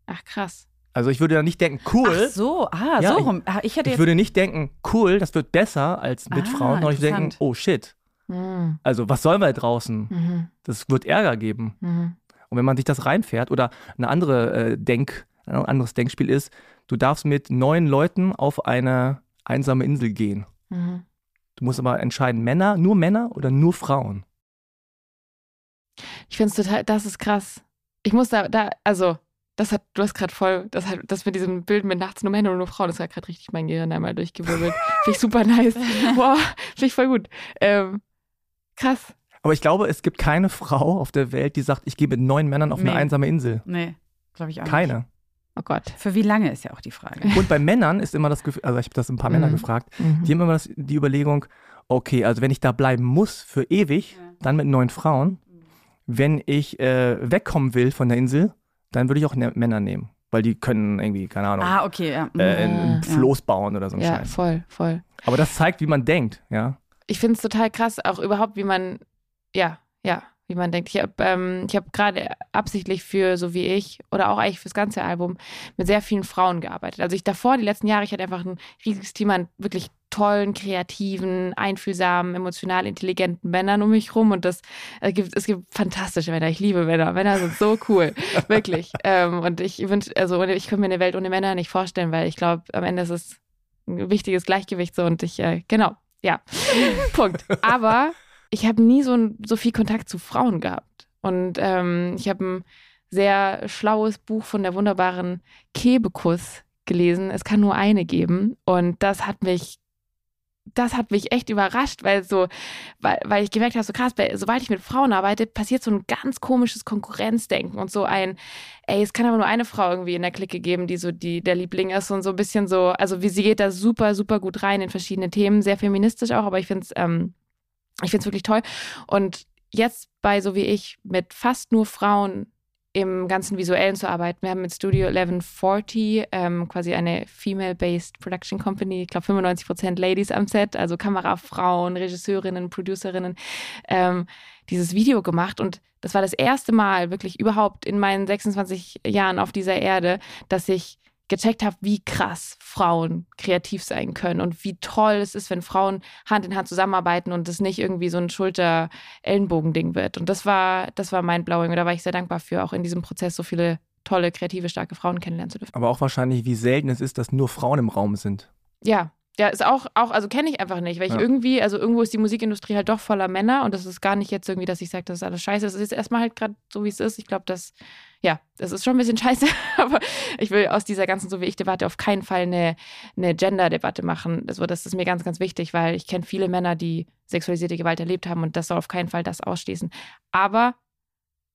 Ach, krass. Also ich würde dann nicht denken, cool. Ach so, ah, Ja, so ich- rum. Ah, Ich hätte Ich jetzt. würde nicht denken, cool, das wird besser als mit Ah, Frauen, sondern ich würde denken, oh shit. Mhm. Also was sollen wir draußen? Mhm. Das wird Ärger geben. Mhm. Und wenn man sich das reinfährt oder eine andere äh, Denk, ein anderes Denkspiel ist, du darfst mit neun Leuten auf eine einsame Insel gehen. Mhm. Du musst aber entscheiden, Männer, nur Männer oder nur Frauen. Ich finde es total, das ist krass. Ich muss da, da, also, das hat, du hast gerade voll, das hat, das mit diesem Bild mit nachts nur Männer und nur Frauen, das hat gerade richtig mein Gehirn einmal durchgewirbelt. finde ich super nice. Wow, finde ich voll gut. Ähm, krass. Aber ich glaube, es gibt keine Frau auf der Welt, die sagt, ich gehe mit neun Männern auf eine Nee. einsame Insel. Nee, glaube ich auch nicht. Keine. Oh Gott. Für wie lange ist ja auch die Frage. Und bei Männern ist immer das Gefühl, also ich habe das ein paar Männer Mhm. gefragt, Mhm. die haben immer das, die Überlegung, okay, also wenn ich da bleiben muss für ewig, dann mit neun Frauen. Wenn ich äh, wegkommen will von der Insel, dann würde ich auch ne Männer nehmen, weil die können irgendwie, keine Ahnung, Ah, okay, ja. Mhm. äh, ein Ja. Floß bauen oder so ein Ja, Scheiß. voll, voll. Aber das zeigt, wie man denkt, ja. Ich finde es total krass, auch überhaupt, wie man, ja, ja, wie man denkt. Ich habe ähm, ich hab gerade absichtlich für so wie ich oder auch eigentlich fürs ganze Album mit sehr vielen Frauen gearbeitet. Also ich davor, die letzten Jahre, ich hatte einfach ein riesiges Team an wirklich tollen, kreativen, einfühlsamen, emotional intelligenten Männern um mich rum und das es gibt es gibt fantastische Männer. Ich liebe Männer. Männer sind so cool, wirklich. Ähm, und ich wünsche, also ich könnte mir eine Welt ohne Männer nicht vorstellen, weil ich glaube, am Ende ist es ein wichtiges Gleichgewicht so und ich äh, genau, ja, Punkt. Aber ich habe nie so, so viel Kontakt zu Frauen gehabt. Und ähm, ich habe ein sehr schlaues Buch von der wunderbaren Kebekus gelesen. Es kann nur eine geben. Und das hat mich, das hat mich echt überrascht, weil so, weil, weil ich gemerkt habe, so krass, weil, sobald ich mit Frauen arbeite, passiert so ein ganz komisches Konkurrenzdenken und so ein, ey, es kann aber nur eine Frau irgendwie in der Clique geben, die so die, der Liebling ist und so ein bisschen so, also wie sie geht da super, super gut rein in verschiedene Themen, sehr feministisch auch, aber ich finde es, ähm, ich finde es wirklich toll. Und jetzt bei so wie ich mit fast nur Frauen im ganzen Visuellen zu arbeiten. Wir haben mit Studio 1140 ähm, quasi eine female-based Production Company. Ich glaube 95 Prozent Ladies am Set, also Kamerafrauen, Regisseurinnen, Producerinnen, ähm, dieses Video gemacht. Und das war das erste Mal wirklich überhaupt in meinen 26 Jahren auf dieser Erde, dass ich gecheckt habe, wie krass Frauen kreativ sein können und wie toll es ist, wenn Frauen Hand in Hand zusammenarbeiten und es nicht irgendwie so ein Schulter-Ellenbogen-Ding wird. Und das war, das war mein Blowing. Und da war ich sehr dankbar für, auch in diesem Prozess so viele tolle, kreative, starke Frauen kennenlernen zu dürfen. Aber auch wahrscheinlich, wie selten es ist, dass nur Frauen im Raum sind. Ja. Ja, ist auch, auch also kenne ich einfach nicht, weil ich Ja. irgendwie, also irgendwo ist die Musikindustrie halt doch voller Männer und das ist gar nicht jetzt irgendwie, dass ich sage, das ist alles scheiße. Es ist erstmal halt gerade so, wie es ist. Ich glaube, das, ja, das ist schon ein bisschen scheiße, aber ich will aus dieser ganzen so wie ich Debatte auf keinen Fall eine, eine Gender-Debatte machen. Also das ist mir ganz, ganz wichtig, weil ich kenne viele Männer, die sexualisierte Gewalt erlebt haben und das soll auf keinen Fall das ausschließen. Aber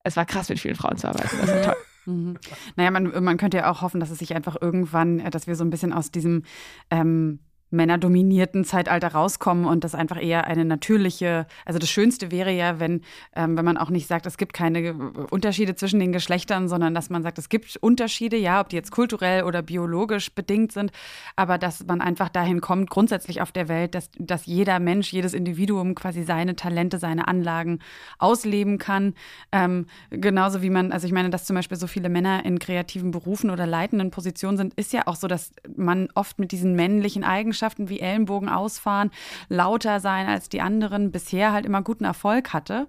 es war krass, mit vielen Frauen zu arbeiten. Das ist toll. Mhm. Naja, man, man könnte ja auch hoffen, dass es sich einfach irgendwann, äh, dass wir so ein bisschen aus diesem ähm, männerdominierten Zeitalter rauskommen und das einfach eher eine natürliche, also das Schönste wäre ja, wenn, ähm, wenn man auch nicht sagt, es gibt keine äh, Unterschiede zwischen den Geschlechtern, sondern dass man sagt, es gibt Unterschiede, ja, ob die jetzt kulturell oder biologisch bedingt sind, aber dass man einfach dahin kommt, grundsätzlich auf der Welt, dass, dass jeder Mensch, jedes Individuum quasi seine Talente, seine Anlagen ausleben kann. Ähm, genauso wie man, also ich meine, dass zum Beispiel so viele Männer in kreativen Berufen oder leitenden Positionen sind, ist ja auch so, dass man oft mit diesen männlichen Eigenschaften wie Ellenbogen ausfahren, lauter sein als die anderen, bisher halt immer guten Erfolg hatte.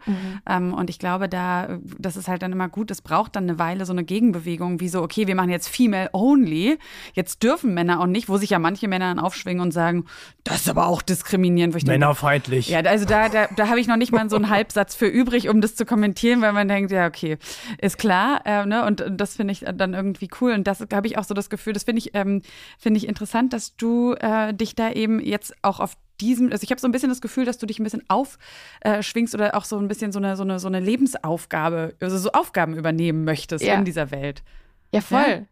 Ähm, und ich glaube, da, das ist halt dann immer gut. Es braucht dann eine Weile so eine Gegenbewegung, wie so, okay, wir machen jetzt Female Only. Jetzt dürfen Männer auch nicht, wo sich ja manche Männer dann aufschwingen und sagen, das ist aber auch diskriminierend. Wo ich denke, Männerfeindlich. ja, also da, da, da habe ich noch nicht mal so einen Halbsatz für übrig, um das zu kommentieren, weil man denkt, ja, okay, ist klar. Äh, ne? Und und das finde ich dann irgendwie cool. Und das habe ich auch so das Gefühl, das finde ich, ähm, finde ich interessant, dass du äh, dich da eben jetzt auch auf diesem, also ich habe so ein bisschen das Gefühl, dass du dich ein bisschen aufschwingst oder auch so ein bisschen so eine, so eine, so eine Lebensaufgabe, also so Aufgaben übernehmen möchtest Ja. in dieser Welt. Ja, voll. Ja.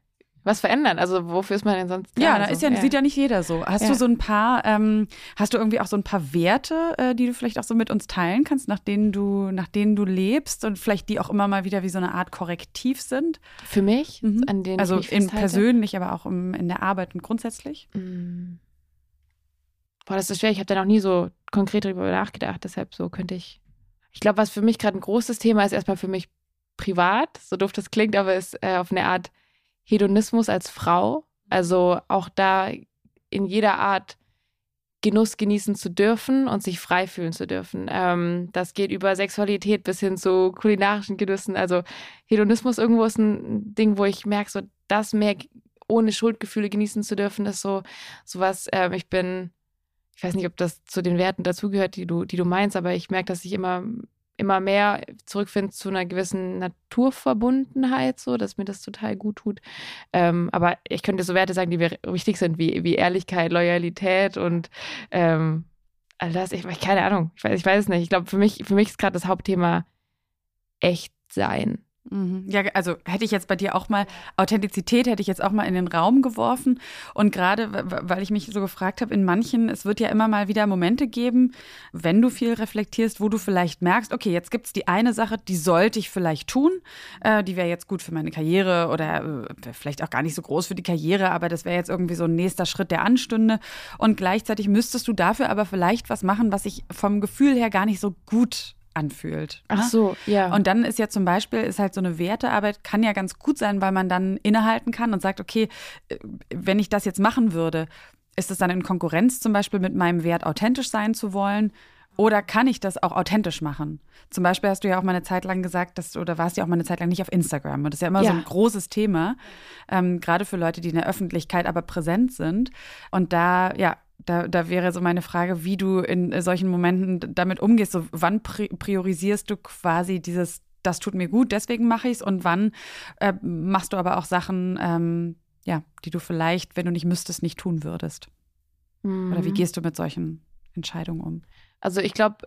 Was verändern? Also wofür ist man denn sonst Ja, da? da So, ist ja, sieht ja nicht jeder so. Hast Ja. du so ein paar, ähm, hast du irgendwie auch so ein paar Werte, äh, die du vielleicht auch so mit uns teilen kannst, nach denen du, nach denen du lebst und vielleicht die auch immer mal wieder wie so eine Art Korrektiv sind? Für mich, Mhm. an denen Also ich mich in persönlich, aber auch im, in der Arbeit und grundsätzlich? Mm. Boah, das ist schwer. Ich habe da noch nie so konkret darüber nachgedacht. Deshalb so könnte ich. Ich glaube, was für mich gerade ein großes Thema ist, erstmal für mich privat, so doof das klingt, aber ist äh, auf eine Art Hedonismus als Frau. Also auch da in jeder Art Genuss genießen zu dürfen und sich frei fühlen zu dürfen. Ähm, das geht über Sexualität bis hin zu kulinarischen Genüssen. Also Hedonismus irgendwo ist ein Ding, wo ich merke, so das mehr ohne Schuldgefühle genießen zu dürfen, ist so sowas. Ähm, ich bin, ich weiß nicht, ob das zu den Werten dazugehört, die du, die du meinst, aber ich merke, dass ich immer immer mehr zurückfinde zu einer gewissen Naturverbundenheit, so, dass mir das total gut tut. Ähm, aber ich könnte so Werte sagen, die mir wichtig sind, wie, wie Ehrlichkeit, Loyalität und ähm, all das. Ich, keine Ahnung, ich weiß, ich weiß es nicht. Ich glaube, für mich, für mich ist gerade das Hauptthema echt sein. Mhm. Ja, also hätte ich jetzt bei dir auch mal Authentizität hätte ich jetzt auch mal in den Raum geworfen. Und gerade weil ich mich so gefragt habe, in manchen, es wird ja immer mal wieder Momente geben, wenn du viel reflektierst, wo du vielleicht merkst, okay, jetzt gibt es die eine Sache, die sollte ich vielleicht tun, äh, die wäre jetzt gut für meine Karriere oder äh, vielleicht auch gar nicht so groß für die Karriere, aber das wäre jetzt irgendwie so ein nächster Schritt, der anstünde. Und gleichzeitig müsstest du dafür aber vielleicht was machen, was sich vom Gefühl her gar nicht so gut anfühlt. Ach ne? so, ja. Und dann ist ja zum Beispiel, ist halt so eine Wertearbeit, kann ja ganz gut sein, weil man dann innehalten kann und sagt, okay, äh, wenn ich das jetzt machen würde, ist es dann in Konkurrenz zum Beispiel mit meinem Wert, authentisch sein zu wollen? Oder kann ich das auch authentisch machen? Zum Beispiel hast du ja auch mal eine Zeit lang gesagt, dass, oder warst ja auch mal eine Zeit lang nicht auf Instagram. Und das ist ja immer so Ja. ein großes Thema, ähm, gerade für Leute, die in der Öffentlichkeit aber präsent sind. Und da, ja, da, da wäre so meine Frage, wie du in äh, solchen Momenten damit umgehst. So, wann pri priorisierst du quasi dieses, das tut mir gut, deswegen mache ich es und wann äh, machst du aber auch Sachen, ähm, ja, die du vielleicht, wenn du nicht müsstest, nicht tun würdest? Oder wie Mhm. gehst du mit solchen Entscheidungen um? Also ich glaube,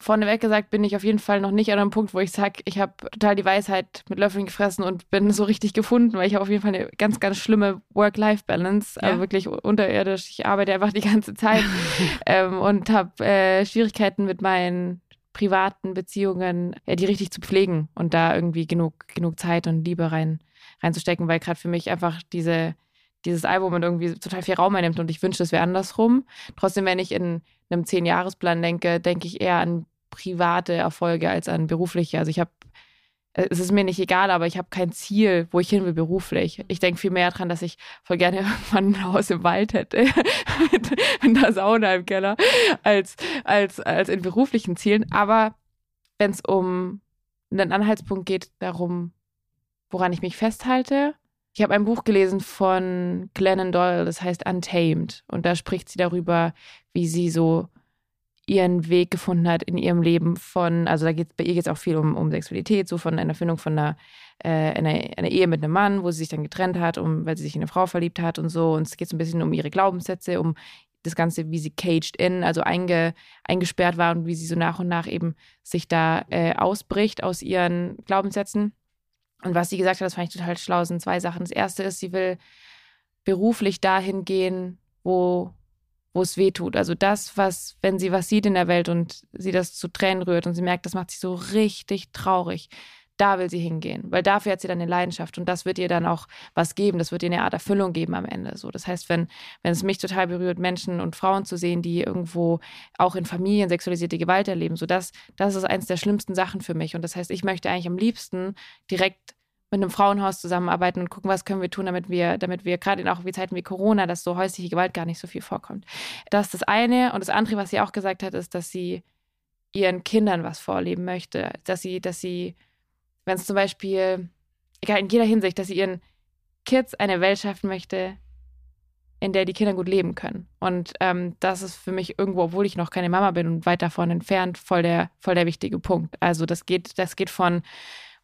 vorneweg gesagt bin ich auf jeden Fall noch nicht an einem Punkt, wo ich sage, ich habe total die Weisheit mit Löffeln gefressen und bin so richtig gefunden, weil ich habe auf jeden Fall eine ganz, ganz schlimme Work-Life-Balance, Ja. also wirklich unterirdisch. Ich arbeite einfach die ganze Zeit ähm, und habe äh, Schwierigkeiten mit meinen privaten Beziehungen, ja, die richtig zu pflegen und da irgendwie genug, genug Zeit und Liebe rein, reinzustecken, weil gerade für mich einfach diese dieses Album und irgendwie total viel Raum einnimmt und ich wünschte, es wäre andersrum. Trotzdem, wenn ich in einem Zehn-Jahres-Plan denke, denke ich eher an private Erfolge als an berufliche. Also ich habe, es ist mir nicht egal, aber ich habe kein Ziel, wo ich hin will beruflich. Ich denke viel mehr daran, dass ich voll gerne irgendwann ein Haus im Wald hätte, mit, mit einer Sauna im Keller, als, als, als in beruflichen Zielen. Aber wenn es um einen Anhaltspunkt geht, darum, woran ich mich festhalte, ich habe ein Buch gelesen von Glennon Doyle, das heißt Untamed. Und da spricht sie darüber, wie sie so ihren Weg gefunden hat in ihrem Leben von, also da geht bei ihr geht es auch viel um, um Sexualität, so von einer Erfindung von einer, äh, einer, einer Ehe mit einem Mann, wo sie sich dann getrennt hat, um, weil sie sich in eine Frau verliebt hat und so. Und es geht so ein bisschen um ihre Glaubenssätze, um das Ganze, wie sie caged in, also einge, eingesperrt war und wie sie so nach und nach eben sich da äh, ausbricht aus ihren Glaubenssätzen. Und was sie gesagt hat, das fand ich total schlau, sind zwei Sachen. Das erste ist, sie will beruflich dahin gehen, wo, wo es weh tut. Also das, was, wenn sie was sieht in der Welt und sie das zu Tränen rührt und sie merkt, das macht sie so richtig traurig, da will sie hingehen, weil dafür hat sie dann eine Leidenschaft und das wird ihr dann auch was geben, das wird ihr eine Art Erfüllung geben am Ende. So, das heißt, wenn, wenn es mich total berührt, Menschen und Frauen zu sehen, die irgendwo auch in Familien sexualisierte Gewalt erleben, so das, das ist eins der schlimmsten Sachen für mich. Und das heißt, ich möchte eigentlich am liebsten direkt mit einem Frauenhaus zusammenarbeiten und gucken, was können wir tun, damit wir, damit wir gerade in auch wie Zeiten wie Corona, dass so häusliche Gewalt gar nicht so viel vorkommt. Das ist das eine. Und das andere, was sie auch gesagt hat, ist, dass sie ihren Kindern was vorleben möchte. Dass sie, dass sie, wenn es zum Beispiel, egal in jeder Hinsicht, dass sie ihren Kids eine Welt schaffen möchte, in der die Kinder gut leben können. Und ähm, das ist für mich irgendwo, obwohl ich noch keine Mama bin und weit davon entfernt, voll der, voll der wichtige Punkt. Also das geht, das geht von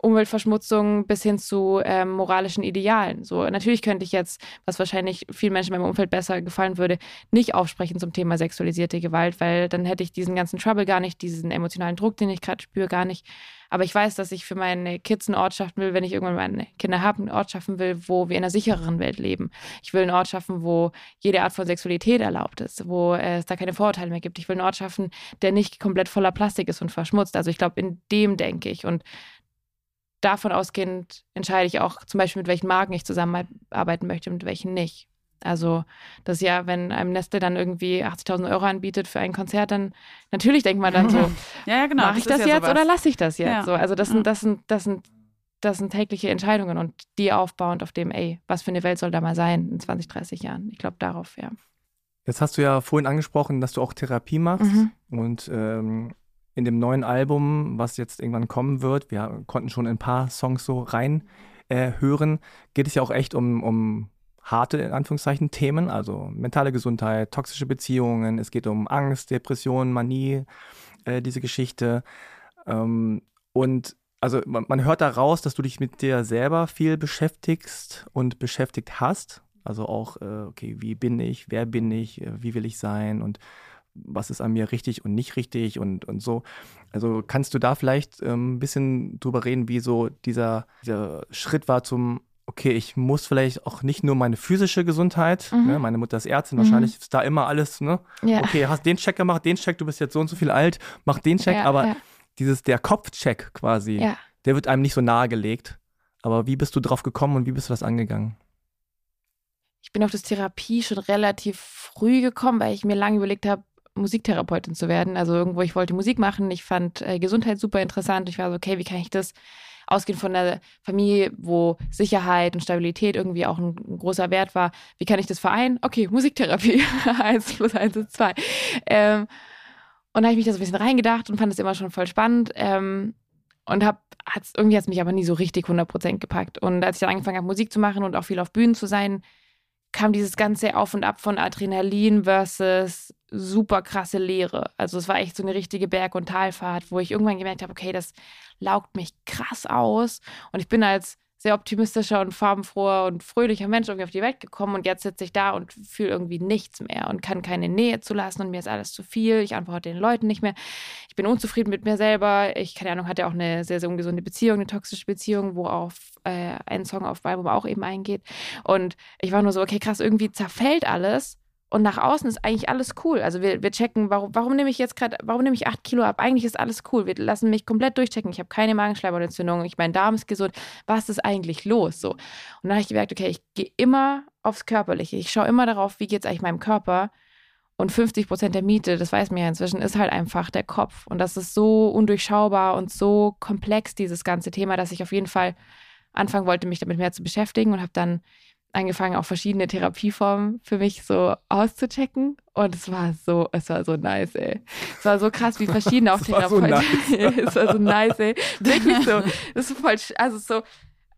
Umweltverschmutzung bis hin zu ähm, moralischen Idealen. So, natürlich könnte ich jetzt, was wahrscheinlich vielen Menschen in meinem Umfeld besser gefallen würde, nicht aufsprechen zum Thema sexualisierte Gewalt, weil dann hätte ich diesen ganzen Trouble gar nicht, diesen emotionalen Druck, den ich gerade spüre, gar nicht. Aber ich weiß, dass ich für meine Kids einen Ort schaffen will, wenn ich irgendwann meine Kinder habe, einen Ort schaffen will, wo wir in einer sichereren Welt leben. Ich will einen Ort schaffen, wo jede Art von Sexualität erlaubt ist, wo es da keine Vorurteile mehr gibt. Ich will einen Ort schaffen, der nicht komplett voller Plastik ist und verschmutzt. Also ich glaube, in dem denke ich. Und davon ausgehend entscheide ich auch zum Beispiel, mit welchen Marken ich zusammenarbeiten möchte und mit welchen nicht. Also, das ja, wenn einem Nestle dann irgendwie 80.000 Euro anbietet für ein Konzert, dann natürlich denkt man dann so, ja, ja, genau, mache ich das, das, ja jetzt sowas. oder lasse ich das jetzt? Ja. So, also das sind, das sind, das sind, das sind tägliche Entscheidungen und die aufbauend auf dem, ey, was für eine Welt soll da mal sein in 20, 30 Jahren? Ich glaube darauf, ja. Jetzt hast du ja vorhin angesprochen, dass du auch Therapie machst Mhm. und ähm, in dem neuen Album, was jetzt irgendwann kommen wird, wir konnten schon ein paar Songs so rein äh, hören, geht es ja auch echt um, um harte, in Anführungszeichen, Themen, also mentale Gesundheit, toxische Beziehungen, es geht um Angst, Depression, Manie, äh, diese Geschichte. Ähm, und also man, man hört da raus, dass du dich mit dir selber viel beschäftigst und beschäftigt hast. Also auch, äh, okay, wie bin ich, wer bin ich, äh, wie will ich sein und was ist an mir richtig und nicht richtig und, und so. Also kannst du da vielleicht ähm, ein bisschen drüber reden, wie so dieser, dieser Schritt war zum, okay, ich muss vielleicht auch nicht nur meine physische Gesundheit, Mhm. ne, meine Mutter ist Ärztin, Mhm. wahrscheinlich ist da immer alles, ne? Ja. Okay, hast den Check gemacht, den Check, du bist jetzt so und so viel alt, mach den Check, ja, aber ja, dieses, der Kopfcheck quasi, der wird einem nicht so nahegelegt. Aber wie bist du drauf gekommen und wie bist du das angegangen? Ich bin auf das Therapie schon relativ früh gekommen, weil ich mir lange überlegt habe, Musiktherapeutin zu werden. Also irgendwo, ich wollte Musik machen. Ich fand äh, Gesundheit super interessant. Ich war so, okay, wie kann ich das ausgehend von einer Familie, wo Sicherheit und Stabilität irgendwie auch ein, ein großer Wert war. Wie kann ich das vereinen? Okay, Musiktherapie. eins plus eins ist zwei. Ähm, und da habe ich mich da so ein bisschen reingedacht und fand es immer schon voll spannend. Ähm, und hab, hat's, irgendwie hat es mich aber nie so richtig 100% gepackt. Und als ich dann angefangen habe, Musik zu machen und auch viel auf Bühnen zu sein, kam dieses ganze Auf und Ab von Adrenalin versus super krasse Leere. Also es war echt so eine richtige Berg- und Talfahrt, wo ich irgendwann gemerkt habe, okay, das laugt mich krass aus. Und ich bin als sehr optimistischer und farbenfroher und fröhlicher Mensch irgendwie auf die Welt gekommen und jetzt sitze ich da und fühle irgendwie nichts mehr und kann keine Nähe zulassen und mir ist alles zu viel. Ich antworte den Leuten nicht mehr. Ich bin unzufrieden mit mir selber. Ich, keine Ahnung, hatte auch eine sehr, sehr ungesunde Beziehung, eine toxische Beziehung, wo auf äh, ein Song auf Album auch eben eingeht. Und ich war nur so, okay, krass, irgendwie zerfällt alles. Und nach außen ist eigentlich alles cool. Also wir, wir checken, warum, warum nehme ich jetzt gerade, warum nehme ich acht Kilo ab? Eigentlich ist alles cool. Wir lassen mich komplett durchchecken. Ich habe keine Magenschleimhautentzündung. Ich mein Darm ist gesund. Was ist eigentlich los? So. Und dann habe ich gemerkt, okay, ich gehe immer aufs Körperliche. Ich schaue immer darauf, wie geht es eigentlich meinem Körper. Und 50 Prozent der Miete, das weiß man ja inzwischen, ist halt einfach der Kopf. Und das ist so undurchschaubar und so komplex, dieses ganze Thema, dass ich auf jeden Fall anfangen wollte, mich damit mehr zu beschäftigen und habe dann angefangen, auch verschiedene Therapieformen für mich so auszuchecken. Und es war so, es war so nice, ey. Es war so krass, wie verschiedene auch Es war so Therapeuten. es war so nice, ey. Wirklich so. Das ist voll, also so,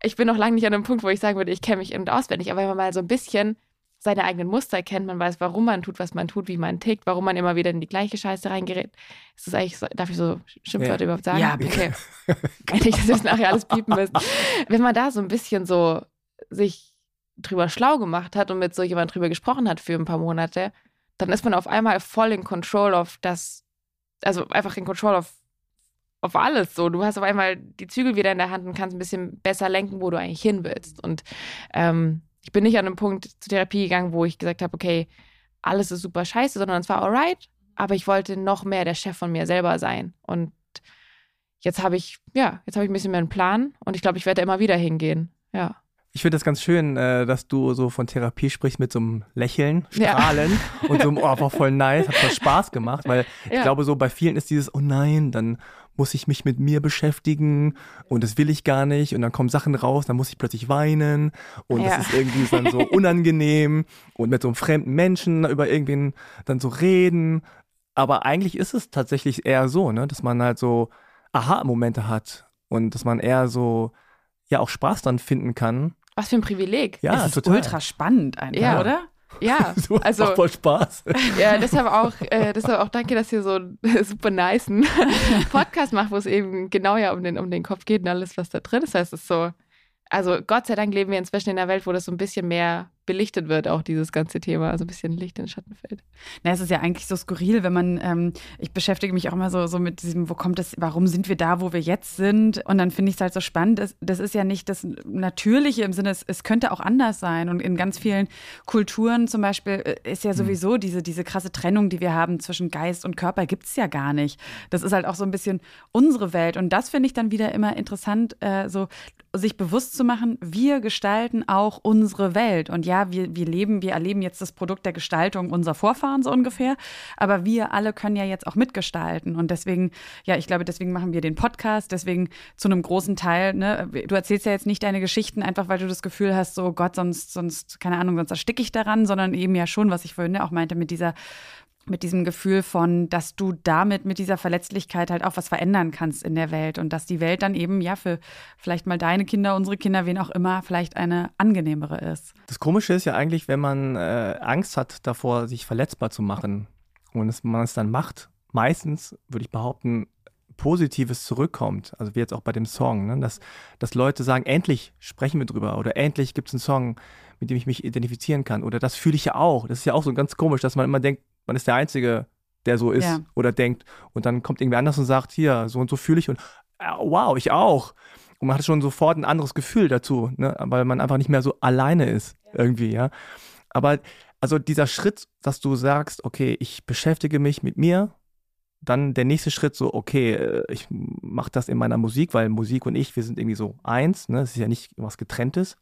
ich bin noch lange nicht an einem Punkt, wo ich sagen würde, ich kenne mich in- und auswendig, aber wenn man mal so ein bisschen seine eigenen Muster kennt, man weiß, warum man tut, was man tut, wie man tickt, warum man immer wieder in die gleiche Scheiße reingerät. Ist das eigentlich, so, darf ich so Schimpfwörter Ja. überhaupt sagen? Ja, bitte. Okay. Wenn ich das jetzt nachher alles piepen müsste. Wenn man da so ein bisschen so sich drüber schlau gemacht hat und mit so jemand drüber gesprochen hat für ein paar Monate, dann ist man auf einmal voll in Control of das, also einfach in Control of, auf alles so. Du hast auf einmal die Zügel wieder in der Hand und kannst ein bisschen besser lenken, wo du eigentlich hin willst. Und ähm, ich bin nicht an einem Punkt zur Therapie gegangen, wo ich gesagt habe, okay, alles ist super scheiße, sondern es war alright, aber ich wollte noch mehr der Chef von mir selber sein. Und jetzt habe ich, ja, jetzt habe ich ein bisschen mehr einen Plan und ich glaube, ich werde immer wieder hingehen. Ja. Ich finde das ganz schön, äh, dass du so von Therapie sprichst mit so einem Lächeln, Ja. Strahlen und so einem, oh, war voll nice, hat voll Spaß gemacht, weil ich Ja. glaube, so bei vielen ist dieses, oh nein, dann muss ich mich mit mir beschäftigen und das will ich gar nicht und dann kommen Sachen raus, dann muss ich plötzlich weinen und Ja. das ist irgendwie dann so unangenehm und mit so einem fremden Menschen über irgendwen dann so reden. Aber eigentlich ist es tatsächlich eher so, ne, dass man halt so Aha-Momente hat und dass man eher so ja auch Spaß dann finden kann. Was für ein Privileg. Ja, es ist total. ultra spannend einfach, Ja. oder? Ja, so, also macht voll Spaß. ja, deshalb auch, äh, deshalb auch danke, dass ihr so einen super nice Podcast macht, wo es eben genau ja um den, um den Kopf geht und alles, was da drin ist. Das heißt, es ist so, also Gott sei Dank leben wir inzwischen in einer Welt, wo das so ein bisschen mehr belichtet wird, auch dieses ganze Thema, also ein bisschen Licht in den Schatten fällt. Na, es ist ja eigentlich so skurril, wenn man, ähm, ich beschäftige mich auch immer so, so mit diesem, wo kommt das, warum sind wir da, wo wir jetzt sind? Und dann finde ich es halt so spannend, das, das ist ja nicht das Natürliche im Sinne, es, es könnte auch anders sein. Und in ganz vielen Kulturen zum Beispiel äh, ist ja hm. sowieso mhm. diese, diese krasse Trennung, die wir haben zwischen Geist und Körper, gibt es ja gar nicht. Das ist halt auch so ein bisschen unsere Welt. Und das finde ich dann wieder immer interessant, äh, so sich bewusst zu machen, wir gestalten auch unsere Welt. Und ja, wir, wir leben, wir erleben jetzt das Produkt der Gestaltung unserer Vorfahren so ungefähr, aber wir alle können ja jetzt auch mitgestalten. Und deswegen, ja, ich glaube, deswegen machen wir den Podcast, deswegen zu einem großen Teil, ne, du erzählst ja jetzt nicht deine Geschichten einfach, weil du das Gefühl hast, so Gott, sonst, sonst, keine Ahnung, sonst ersticke ich daran, sondern eben ja schon, was ich vorhin auch meinte, mit dieser mit diesem Gefühl von, dass du damit mit dieser Verletzlichkeit halt auch was verändern kannst in der Welt und dass die Welt dann eben ja für vielleicht mal deine Kinder, unsere Kinder, wen auch immer, vielleicht eine angenehmere ist. Das Komische ist ja eigentlich, wenn man äh, Angst hat davor, sich verletzbar zu machen und es, man es dann macht, meistens würde ich behaupten, Positives zurückkommt. Also wie jetzt auch bei dem Song, ne? dass, dass Leute sagen, endlich sprechen wir drüber oder endlich gibt es einen Song, mit dem ich mich identifizieren kann. Oder das fühle ich ja auch. Das ist ja auch so ganz komisch, dass man immer denkt, man ist der Einzige, der so ist ja. oder denkt. Und dann kommt irgendwer anders und sagt, hier, so und so fühle ich und äh, wow, ich auch. Und man hat schon sofort ein anderes Gefühl dazu, ne? weil man einfach nicht mehr so alleine ist irgendwie, ja. Aber also dieser Schritt, dass du sagst, okay, ich beschäftige mich mit mir, dann der nächste Schritt so, okay, äh, ich mache das in meiner Musik, weil Musik und ich, wir sind irgendwie so eins, ne? Es ist ja nicht was getrenntes.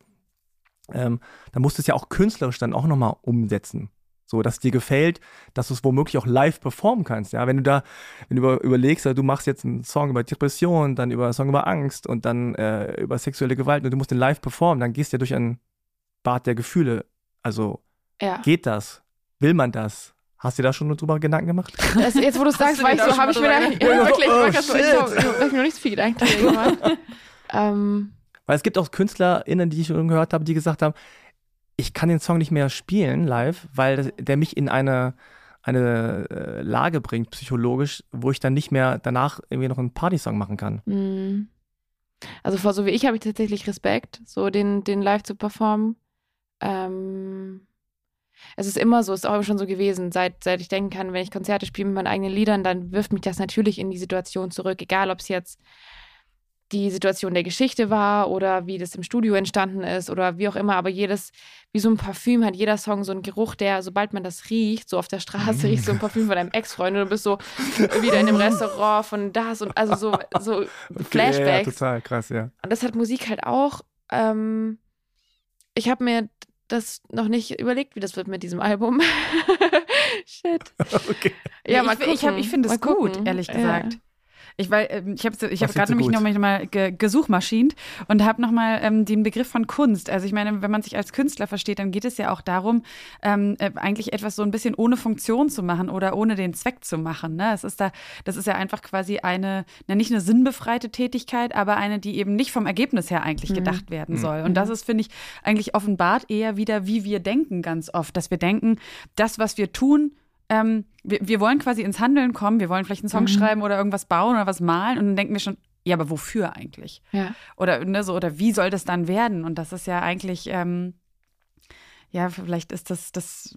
Ähm, dann musst du es ja auch künstlerisch dann auch nochmal umsetzen. So, dass dir gefällt, dass du es womöglich auch live performen kannst. Ja, wenn du da, wenn du über, überlegst, du machst jetzt einen Song über Depression, dann über einen Song über Angst und dann äh, über sexuelle Gewalt und du musst den live performen, dann gehst du ja durch ein Bad der Gefühle. Also, ja. geht das? Will man das? Hast du da schon drüber Gedanken gemacht? Das, jetzt, wo du es sagst, war ich so, habe ich mir da, ja, wirklich, oh, ich habe mir noch nicht so viel Gedanken gemacht. ähm. Weil es gibt auch KünstlerInnen, die ich schon gehört habe, die gesagt haben, ich kann den Song nicht mehr spielen live, weil der mich in eine, eine äh, Lage bringt, psychologisch, wo ich dann nicht mehr danach irgendwie noch einen Partysong machen kann. Mhm. Also vor so wie ich habe ich tatsächlich Respekt, so den, den live zu performen. Ähm, es ist immer so, es ist auch schon so gewesen, seit, seit ich denken kann, wenn ich Konzerte spiele mit meinen eigenen Liedern, dann wirft mich das natürlich in die Situation zurück, egal ob es jetzt die Situation der Geschichte war oder wie das im Studio entstanden ist oder wie auch immer. Aber jedes, wie so ein Parfüm, hat jeder Song so einen Geruch, der, sobald man das riecht, so auf der Straße riecht so ein Parfüm von deinem Ex-Freund und du bist so wieder in dem Restaurant von das und also so, so okay, Flashbacks. Ja, total krass, ja. Und das hat Musik halt auch. Ähm, ich habe mir das noch nicht überlegt, wie das wird mit diesem Album. Shit. Okay. Ja, ja ich, ich, ich finde es gut, ehrlich gesagt. Ja. Ich, weil, ähm, ich habe ich hab gerade nämlich nochmal noch mal ge gesuchmaschint und habe nochmal ähm, den Begriff von Kunst. Also ich meine, wenn man sich als Künstler versteht, dann geht es ja auch darum, ähm, äh, eigentlich etwas so ein bisschen ohne Funktion zu machen oder ohne den Zweck zu machen. Ne? Es ist da, das ist ja einfach quasi eine, na, nicht eine sinnbefreite Tätigkeit, aber eine, die eben nicht vom Ergebnis her eigentlich mhm. gedacht werden mhm. soll. Und das mhm. ist, finde ich, eigentlich offenbart eher wieder, wie wir denken ganz oft, dass wir denken, das, was wir tun, ähm, wir, wir, wollen quasi ins Handeln kommen, wir wollen vielleicht einen Song mhm. schreiben oder irgendwas bauen oder was malen und dann denken wir schon, ja, aber wofür eigentlich? Ja. Oder, ne, so, oder wie soll das dann werden? Und das ist ja eigentlich, ähm, ja, vielleicht ist das, das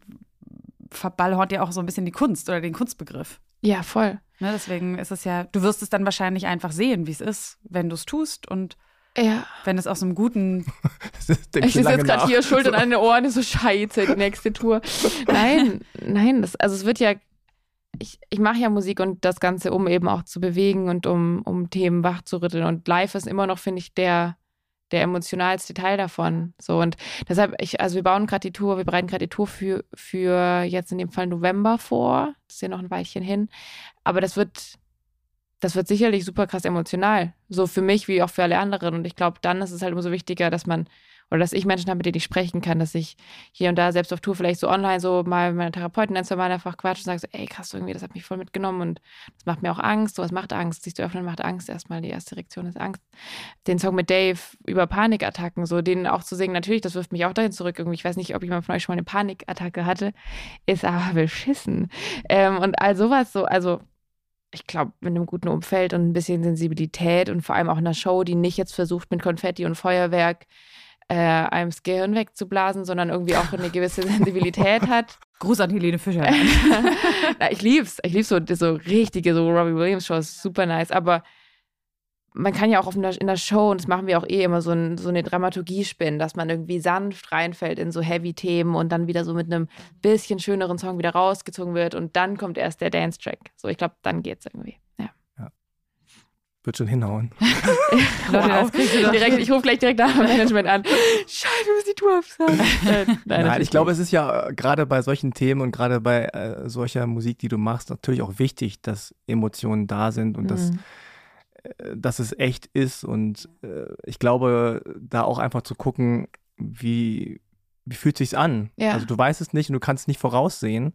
verballhort ja auch so ein bisschen die Kunst oder den Kunstbegriff. Ja, voll. Ne, deswegen ist es ja, du wirst es dann wahrscheinlich einfach sehen, wie es ist, wenn du es tust und ja. Wenn es aus einem guten. ich sitze jetzt gerade hier, Schultern so. an den Ohren, so scheiße, die nächste Tour. Nein, nein, das, also es wird ja. Ich, ich mache ja Musik und das Ganze, um eben auch zu bewegen und um, um Themen wachzurütteln. Und live ist immer noch, finde ich, der, der emotionalste Teil davon. So und deshalb, ich, also wir bauen gerade die Tour, wir bereiten gerade die Tour für, für jetzt in dem Fall November vor. Das ist ja noch ein Weilchen hin. Aber das wird, das wird sicherlich super krass emotional. So für mich wie auch für alle anderen. Und ich glaube, dann ist es halt umso wichtiger, dass man oder dass ich Menschen habe, mit denen ich sprechen kann, dass ich hier und da selbst auf Tour vielleicht so online so mal mit meiner Therapeutin ein, zwei Mal einfach quatsch und sage so, ey krass, irgendwie, das hat mich voll mitgenommen und das macht mir auch Angst. Sowas macht Angst. Siehst du öffnen macht Angst. Erstmal die erste Reaktion ist Angst. Den Song mit Dave über Panikattacken, so den auch zu singen, natürlich, das wirft mich auch dahin zurück. Irgendwie, ich weiß nicht, ob jemand von euch schon mal eine Panikattacke hatte, ist aber beschissen. Ähm, und all sowas so, also ich glaube, mit einem guten Umfeld und ein bisschen Sensibilität und vor allem auch in einer Show, die nicht jetzt versucht, mit Konfetti und Feuerwerk äh, einem das Gehirn wegzublasen, sondern irgendwie auch eine gewisse Sensibilität hat. Gruß an Helene Fischer. Na, ich lieb's. Ich lieb's so, so richtige, so Robbie Williams-Shows, super nice. Aber man kann ja auch in der, in der Show, und das machen wir auch eh immer, so, ein, so eine Dramaturgie spinnen, dass man irgendwie sanft reinfällt in so Heavy-Themen und dann wieder so mit einem bisschen schöneren Song wieder rausgezogen wird und dann kommt erst der Dance-Track. So, ich glaube, dann geht's irgendwie. Ja. ja. Wird schon hinhauen. wow. direkt, ich rufe gleich direkt nach dem Management an. Scheiße, wir müssen die Tour absagen. Nein, Nein ich glaube, es ist ja äh, gerade bei solchen Themen und gerade bei äh, solcher Musik, die du machst, natürlich auch wichtig, dass Emotionen da sind und mhm. dass dass es echt ist und äh, ich glaube, da auch einfach zu gucken, wie, wie fühlt sich's an? Ja. Also du weißt es nicht und du kannst es nicht voraussehen.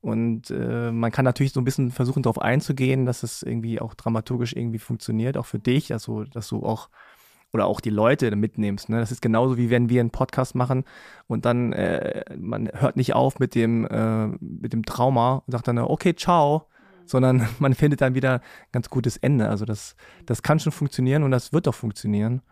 Und äh, man kann natürlich so ein bisschen versuchen, darauf einzugehen, dass es irgendwie auch dramaturgisch irgendwie funktioniert, auch für dich, also dass du auch oder auch die Leute mitnimmst. Ne? Das ist genauso wie wenn wir einen Podcast machen und dann äh, man hört nicht auf mit dem äh, mit dem Trauma und sagt dann okay ciao sondern man findet dann wieder ein ganz gutes Ende. Also das, das kann schon funktionieren und das wird auch funktionieren.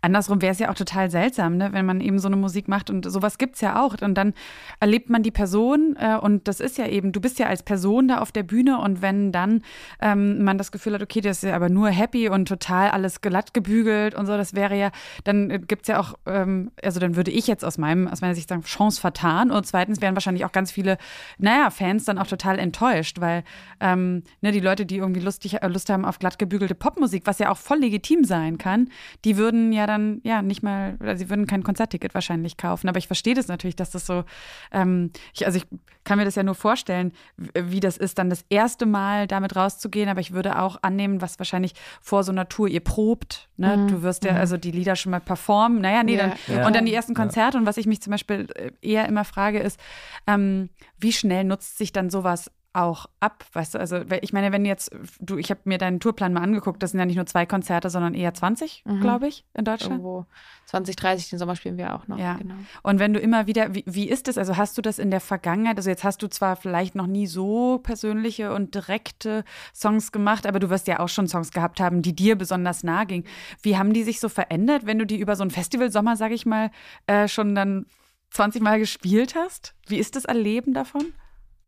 Andersrum wäre es ja auch total seltsam, ne? wenn man eben so eine Musik macht und sowas gibt es ja auch. Und dann erlebt man die Person äh, und das ist ja eben, du bist ja als Person da auf der Bühne und wenn dann ähm, man das Gefühl hat, okay, das ist ja aber nur happy und total alles glatt gebügelt und so, das wäre ja, dann äh, gibt es ja auch, ähm, also dann würde ich jetzt aus meinem, aus meiner Sicht sagen, Chance vertan. Und zweitens wären wahrscheinlich auch ganz viele, naja, Fans dann auch total enttäuscht, weil ähm, ne, die Leute, die irgendwie lustig, äh, Lust haben auf glatt gebügelte Popmusik, was ja auch voll legitim sein kann, die würden ja dann ja nicht mal, oder sie würden kein Konzertticket wahrscheinlich kaufen. Aber ich verstehe das natürlich, dass das so, ähm, ich, also ich kann mir das ja nur vorstellen, wie das ist, dann das erste Mal damit rauszugehen. Aber ich würde auch annehmen, was wahrscheinlich vor so einer Tour ihr probt. Ne? Mhm. Du wirst ja mhm. also die Lieder schon mal performen. Naja, nee, ja, dann, ja. und dann die ersten Konzerte. Und was ich mich zum Beispiel äh, eher immer frage, ist, ähm, wie schnell nutzt sich dann sowas auch ab, weißt du? Also ich meine, wenn jetzt du, ich habe mir deinen Tourplan mal angeguckt, das sind ja nicht nur zwei Konzerte, sondern eher 20, mhm. glaube ich, in Deutschland. Irgendwo 20, 30, den Sommer spielen wir auch noch. Ja. Genau. Und wenn du immer wieder, wie, wie ist es? Also hast du das in der Vergangenheit? Also jetzt hast du zwar vielleicht noch nie so persönliche und direkte Songs gemacht, aber du wirst ja auch schon Songs gehabt haben, die dir besonders nahe gingen. Wie haben die sich so verändert, wenn du die über so einen Festivalsommer, sage ich mal, äh, schon dann 20 Mal gespielt hast? Wie ist das Erleben davon?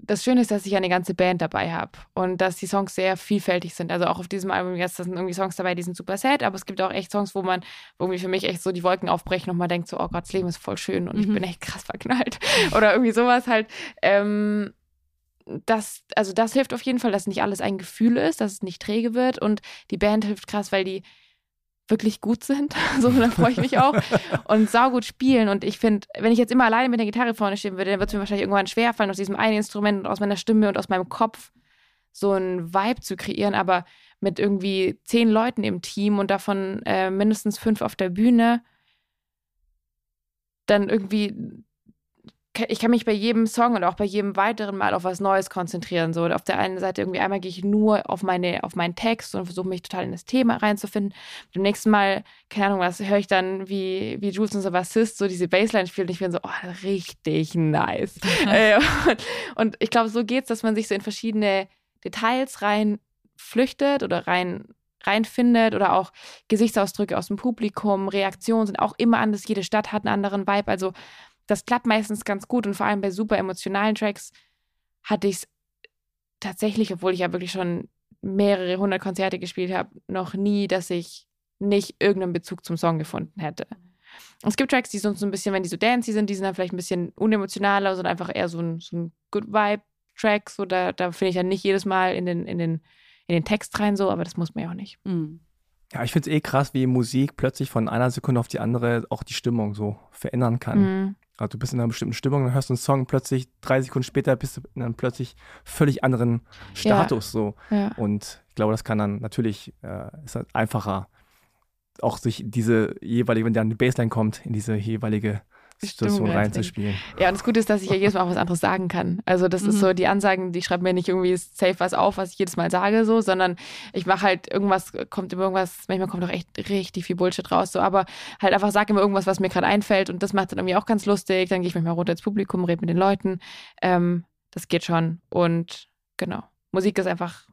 Das Schöne ist, dass ich eine ganze Band dabei habe und dass die Songs sehr vielfältig sind. Also auch auf diesem Album jetzt sind irgendwie Songs dabei, die sind super sad, aber es gibt auch echt Songs, wo man wo irgendwie für mich echt so die Wolken aufbrechen und man denkt so, oh Gott, das Leben ist voll schön und mhm. ich bin echt krass verknallt oder irgendwie sowas halt. Ähm, das, also das hilft auf jeden Fall, dass nicht alles ein Gefühl ist, dass es nicht träge wird und die Band hilft krass, weil die wirklich gut sind. So, da freue ich mich auch. Und saugut spielen. Und ich finde, wenn ich jetzt immer alleine mit der Gitarre vorne stehen würde, dann wird es mir wahrscheinlich irgendwann schwerfallen, aus diesem einen Instrument und aus meiner Stimme und aus meinem Kopf so einen Vibe zu kreieren. Aber mit irgendwie zehn Leuten im Team und davon äh, mindestens fünf auf der Bühne, dann irgendwie ich kann mich bei jedem Song und auch bei jedem weiteren Mal auf was Neues konzentrieren. So, auf der einen Seite irgendwie einmal gehe ich nur auf meine, auf meinen Text und versuche mich total in das Thema reinzufinden. Beim nächsten Mal, keine Ahnung was, höre ich dann, wie, wie Jules, unser Bassist, so diese Bassline spielt und ich bin so, oh, richtig nice. Äh, und, und, ich glaube, so geht es, dass man sich so in verschiedene Details rein flüchtet oder rein reinfindet oder auch Gesichtsausdrücke aus dem Publikum, Reaktionen sind auch immer anders. Jede Stadt hat einen anderen Vibe. Also das klappt meistens ganz gut und vor allem bei super emotionalen Tracks hatte ich es tatsächlich, obwohl ich ja wirklich schon mehrere hundert Konzerte gespielt habe, noch nie, dass ich nicht irgendeinen Bezug zum Song gefunden hätte. Es gibt Tracks, die sind so ein bisschen, wenn die so dancey sind, die sind dann vielleicht ein bisschen unemotionaler, sondern einfach eher so ein, so ein Good Vibe-Track. So, da, da finde ich dann nicht jedes Mal in den, in, den, in den Text rein so, aber das muss man ja auch nicht. Mhm. Ja, ich finde es eh krass, wie Musik plötzlich von einer Sekunde auf die andere auch die Stimmung so verändern kann. Mhm. Also du bist in einer bestimmten Stimmung, dann hörst du einen Song, plötzlich drei Sekunden später bist du in einem plötzlich völlig anderen Status ja. so. Ja. Und ich glaube, das kann dann natürlich, äh, ist halt einfacher auch sich diese jeweilige, wenn dann die Bassline kommt, in diese jeweilige Situation Stimmung reinzuspielen. Ja, und das Gute ist, dass ich ja jedes Mal auch was anderes sagen kann. Also das ist Mhm. so, die Ansagen, die schreiben mir nicht irgendwie safe was auf, was ich jedes Mal sage, so, sondern ich mache halt irgendwas, kommt immer irgendwas, manchmal kommt auch echt richtig viel Bullshit raus, so, aber halt einfach sage immer irgendwas, was mir gerade einfällt und das macht dann irgendwie auch ganz lustig. Dann gehe ich manchmal runter ins Publikum, rede mit den Leuten. Ähm, das geht schon. Und genau. Musik ist einfach,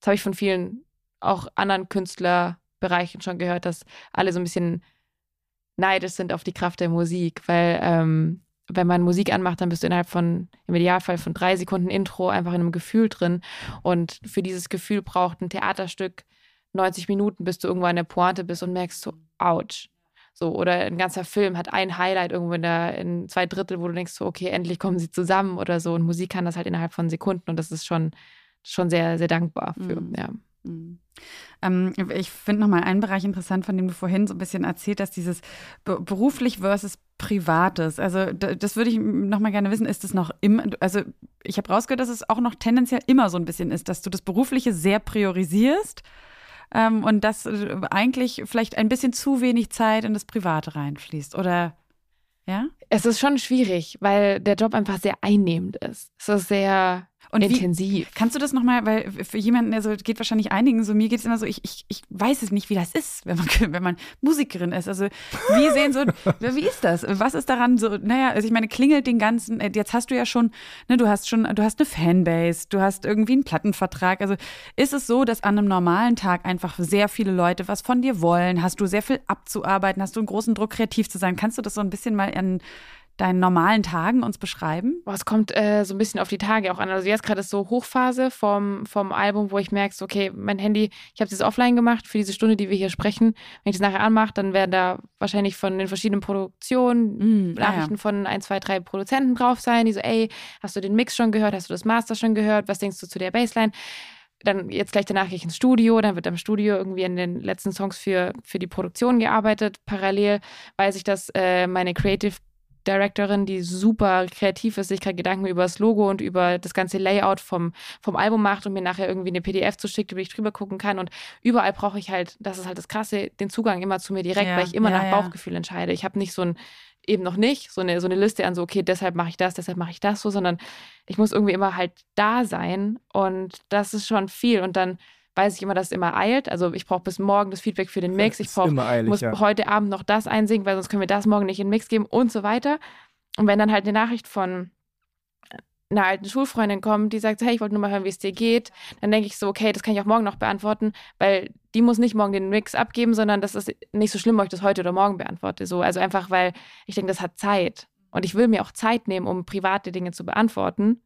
das habe ich von vielen auch anderen Künstlerbereichen schon gehört, dass alle so ein bisschen neidisch sind auf die Kraft der Musik, weil ähm, wenn man Musik anmacht, dann bist du innerhalb von, im Idealfall von drei Sekunden Intro einfach in einem Gefühl drin. Und für dieses Gefühl braucht ein Theaterstück 90 Minuten, bis du irgendwo an der Pointe bist und merkst so, ouch. So, oder ein ganzer Film hat ein Highlight irgendwo in, der, in zwei Drittel, wo du denkst, so, okay, endlich kommen sie zusammen oder so. Und Musik kann das halt innerhalb von Sekunden und das ist schon, schon sehr, sehr dankbar für. Mhm. Ja. Mhm. Ähm, ich finde nochmal einen Bereich interessant, von dem du vorhin so ein bisschen erzählt hast, dieses be beruflich versus Privates. Also das würde ich nochmal gerne wissen, ist es noch immer, also ich habe rausgehört, dass es auch noch tendenziell immer so ein bisschen ist, dass du das Berufliche sehr priorisierst ähm, und dass äh, eigentlich vielleicht ein bisschen zu wenig Zeit in das Private reinfließt, oder? Ja? Es ist schon schwierig, weil der Job einfach sehr einnehmend ist. Es ist sehr Und wie, intensiv. Kannst du das nochmal, weil für jemanden, also geht wahrscheinlich einigen so, mir geht es immer so, ich, ich, ich weiß es nicht, wie das ist, wenn man, wenn man Musikerin ist. Also wie sehen so, wie ist das? Was ist daran so, naja, also ich meine, klingelt den ganzen, äh, jetzt hast du ja schon, ne, du hast schon, du hast eine Fanbase, du hast irgendwie einen Plattenvertrag. Also ist es so, dass an einem normalen Tag einfach sehr viele Leute was von dir wollen? Hast du sehr viel abzuarbeiten? Hast du einen großen Druck, kreativ zu sein? Kannst du das so ein bisschen mal an deinen normalen Tagen uns beschreiben? Boah, es kommt äh, so ein bisschen auf die Tage auch an. Also jetzt gerade ist so Hochphase vom, vom Album, wo ich merke, so, okay, mein Handy, ich habe das offline gemacht für diese Stunde, die wir hier sprechen. Wenn ich das nachher anmache, dann werden da wahrscheinlich von den verschiedenen Produktionen Mm, Nachrichten von ein, zwei, drei Produzenten drauf sein, die so, ey, hast du den Mix schon gehört? Hast du das Master schon gehört? Was denkst du zu der Bassline? Dann jetzt gleich danach gehe ich ins Studio, dann wird am Studio irgendwie an den letzten Songs für, für die Produktion gearbeitet. Parallel weiß ich, dass äh, meine Creative Directorin, die super kreativ ist, sich gerade Gedanken über das Logo und über das ganze Layout vom, vom Album macht und mir nachher irgendwie eine PDF zuschickt, über die ich drüber gucken kann. Und überall brauche ich halt, das ist halt das Krasse, den Zugang immer zu mir direkt, Ja, weil ich immer ja, nach ja. Bauchgefühl entscheide. Ich habe nicht so ein, eben noch nicht, so eine, so eine Liste an so, okay, deshalb mache ich das, deshalb mache ich das so, sondern ich muss irgendwie immer halt da sein und das ist schon viel. Und dann weiß ich immer, dass es immer eilt. Also ich brauche bis morgen das Feedback für den Mix. Ich immer eilig, muss ja. heute Abend noch das einsingen, weil sonst können wir das morgen nicht in den Mix geben und so weiter. Und wenn dann halt eine Nachricht von einer alten Schulfreundin kommt, die sagt, hey, ich wollte nur mal hören, wie es dir geht, dann denke ich so, okay, das kann ich auch morgen noch beantworten, weil die muss nicht morgen den Mix abgeben, sondern das ist nicht so schlimm, ob ich das heute oder morgen beantworte. So, also einfach, weil ich denke, das hat Zeit. Und ich will mir auch Zeit nehmen, um private Dinge zu beantworten.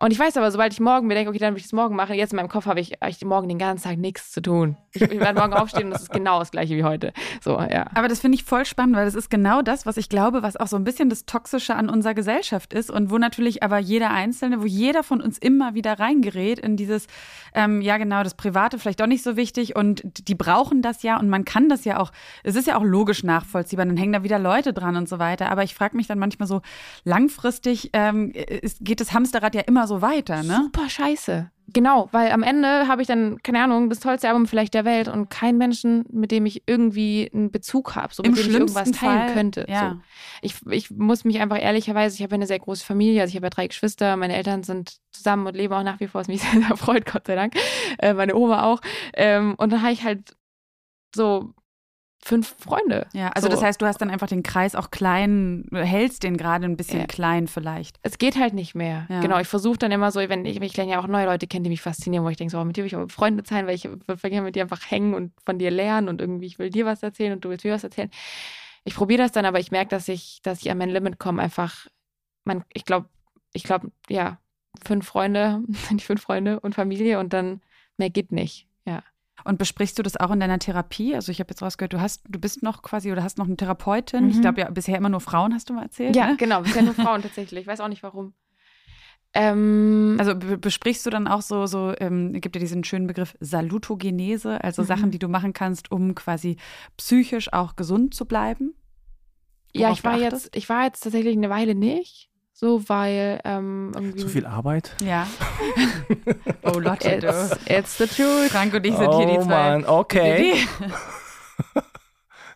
Und ich weiß aber, sobald ich morgen mir denke, okay, dann will ich das morgen machen, jetzt in meinem Kopf habe ich, ich morgen den ganzen Tag nichts zu tun. Ich, ich werde morgen aufstehen und das ist genau das gleiche wie heute. So, ja. Aber das finde ich voll spannend, weil das ist genau das, was ich glaube, was auch so ein bisschen das Toxische an unserer Gesellschaft ist und wo natürlich aber jeder Einzelne, wo jeder von uns immer wieder reingerät in dieses, ähm, ja genau, das Private vielleicht doch nicht so wichtig und die brauchen das ja und man kann das ja auch, es ist ja auch logisch nachvollziehbar, dann hängen da wieder Leute dran und so weiter. Aber ich frage mich dann manchmal so, langfristig ähm, ist, geht das Hamsterrad ja immer so weiter, ne? Super scheiße. Genau, weil am Ende habe ich dann, keine Ahnung, das tollste Album vielleicht der Welt und keinen Menschen, mit dem ich irgendwie einen Bezug habe, so Im mit dem ich irgendwas teilen Fall, könnte. ja. So. Ich, ich muss mich einfach ehrlicherweise, ich habe eine sehr große Familie, also ich habe ja drei Geschwister, meine Eltern sind zusammen und leben auch nach wie vor, was mich sehr, sehr freut, Gott sei Dank. Äh, meine Oma auch. Ähm, und dann habe ich halt so fünf Freunde. Ja, also so. das heißt, du hast dann einfach den Kreis auch klein, hältst den gerade ein bisschen Ja. klein vielleicht. es geht halt nicht mehr. Ja. Genau, ich versuche dann immer so, wenn ich, ich lerne ja auch neue Leute kennen, die mich faszinieren, wo ich denke, so, oh, mit dir will ich auch Freunde sein, weil ich will gerne mit dir einfach hängen und von dir lernen und irgendwie, ich will dir was erzählen und du willst mir was erzählen. Ich probiere das dann, aber ich merke, dass ich, dass ich an mein Limit komme, einfach, man, ich glaube, ich glaube, ja, fünf Freunde, sind fünf Freunde und Familie und dann mehr geht nicht. Und besprichst du das auch in deiner Therapie? Also ich habe jetzt rausgehört, du hast, du bist noch quasi oder hast noch eine Therapeutin. Ich Mhm. glaube ja bisher immer nur Frauen, hast du mal erzählt. Ja, ne? genau, bisher nur Frauen tatsächlich. Ich weiß auch nicht warum. Ähm, Also be- besprichst du dann auch so, so ähm, gibt ja diesen schönen Begriff Salutogenese, also Mhm. Sachen, die du machen kannst, um quasi psychisch auch gesund zu bleiben? ja, ich war jetzt, ich war jetzt tatsächlich eine Weile nicht. So, weil ähm, irgendwie. Zu viel Arbeit? Ja. oh Lotte, It's, it's the truth. Frank und ich sind hier die oh zwei. Mann, okay. Die,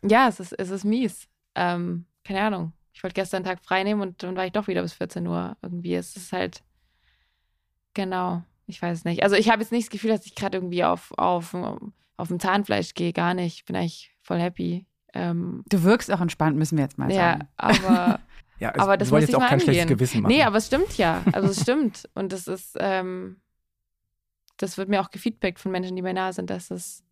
Ja, es ist, es ist mies. Ähm, keine Ahnung. Ich wollte gestern einen Tag frei nehmen und dann war ich doch wieder bis 14 Uhr irgendwie. Es ist halt, genau, ich weiß es nicht. Also ich habe jetzt nicht das Gefühl, dass ich gerade irgendwie auf, auf, auf dem Zahnfleisch gehe, gar nicht. Ich bin eigentlich voll happy. Ähm, Du wirkst auch entspannt, müssen wir jetzt mal ja, sagen. aber Ja, es, Aber das muss jetzt ich auch mal kein schlechtes angehen. Gewissen machen. Nee, aber es stimmt ja. Also es stimmt. Und das ist, ähm, das wird mir auch gefeedbackt von Menschen, die mir nahe sind, dass es,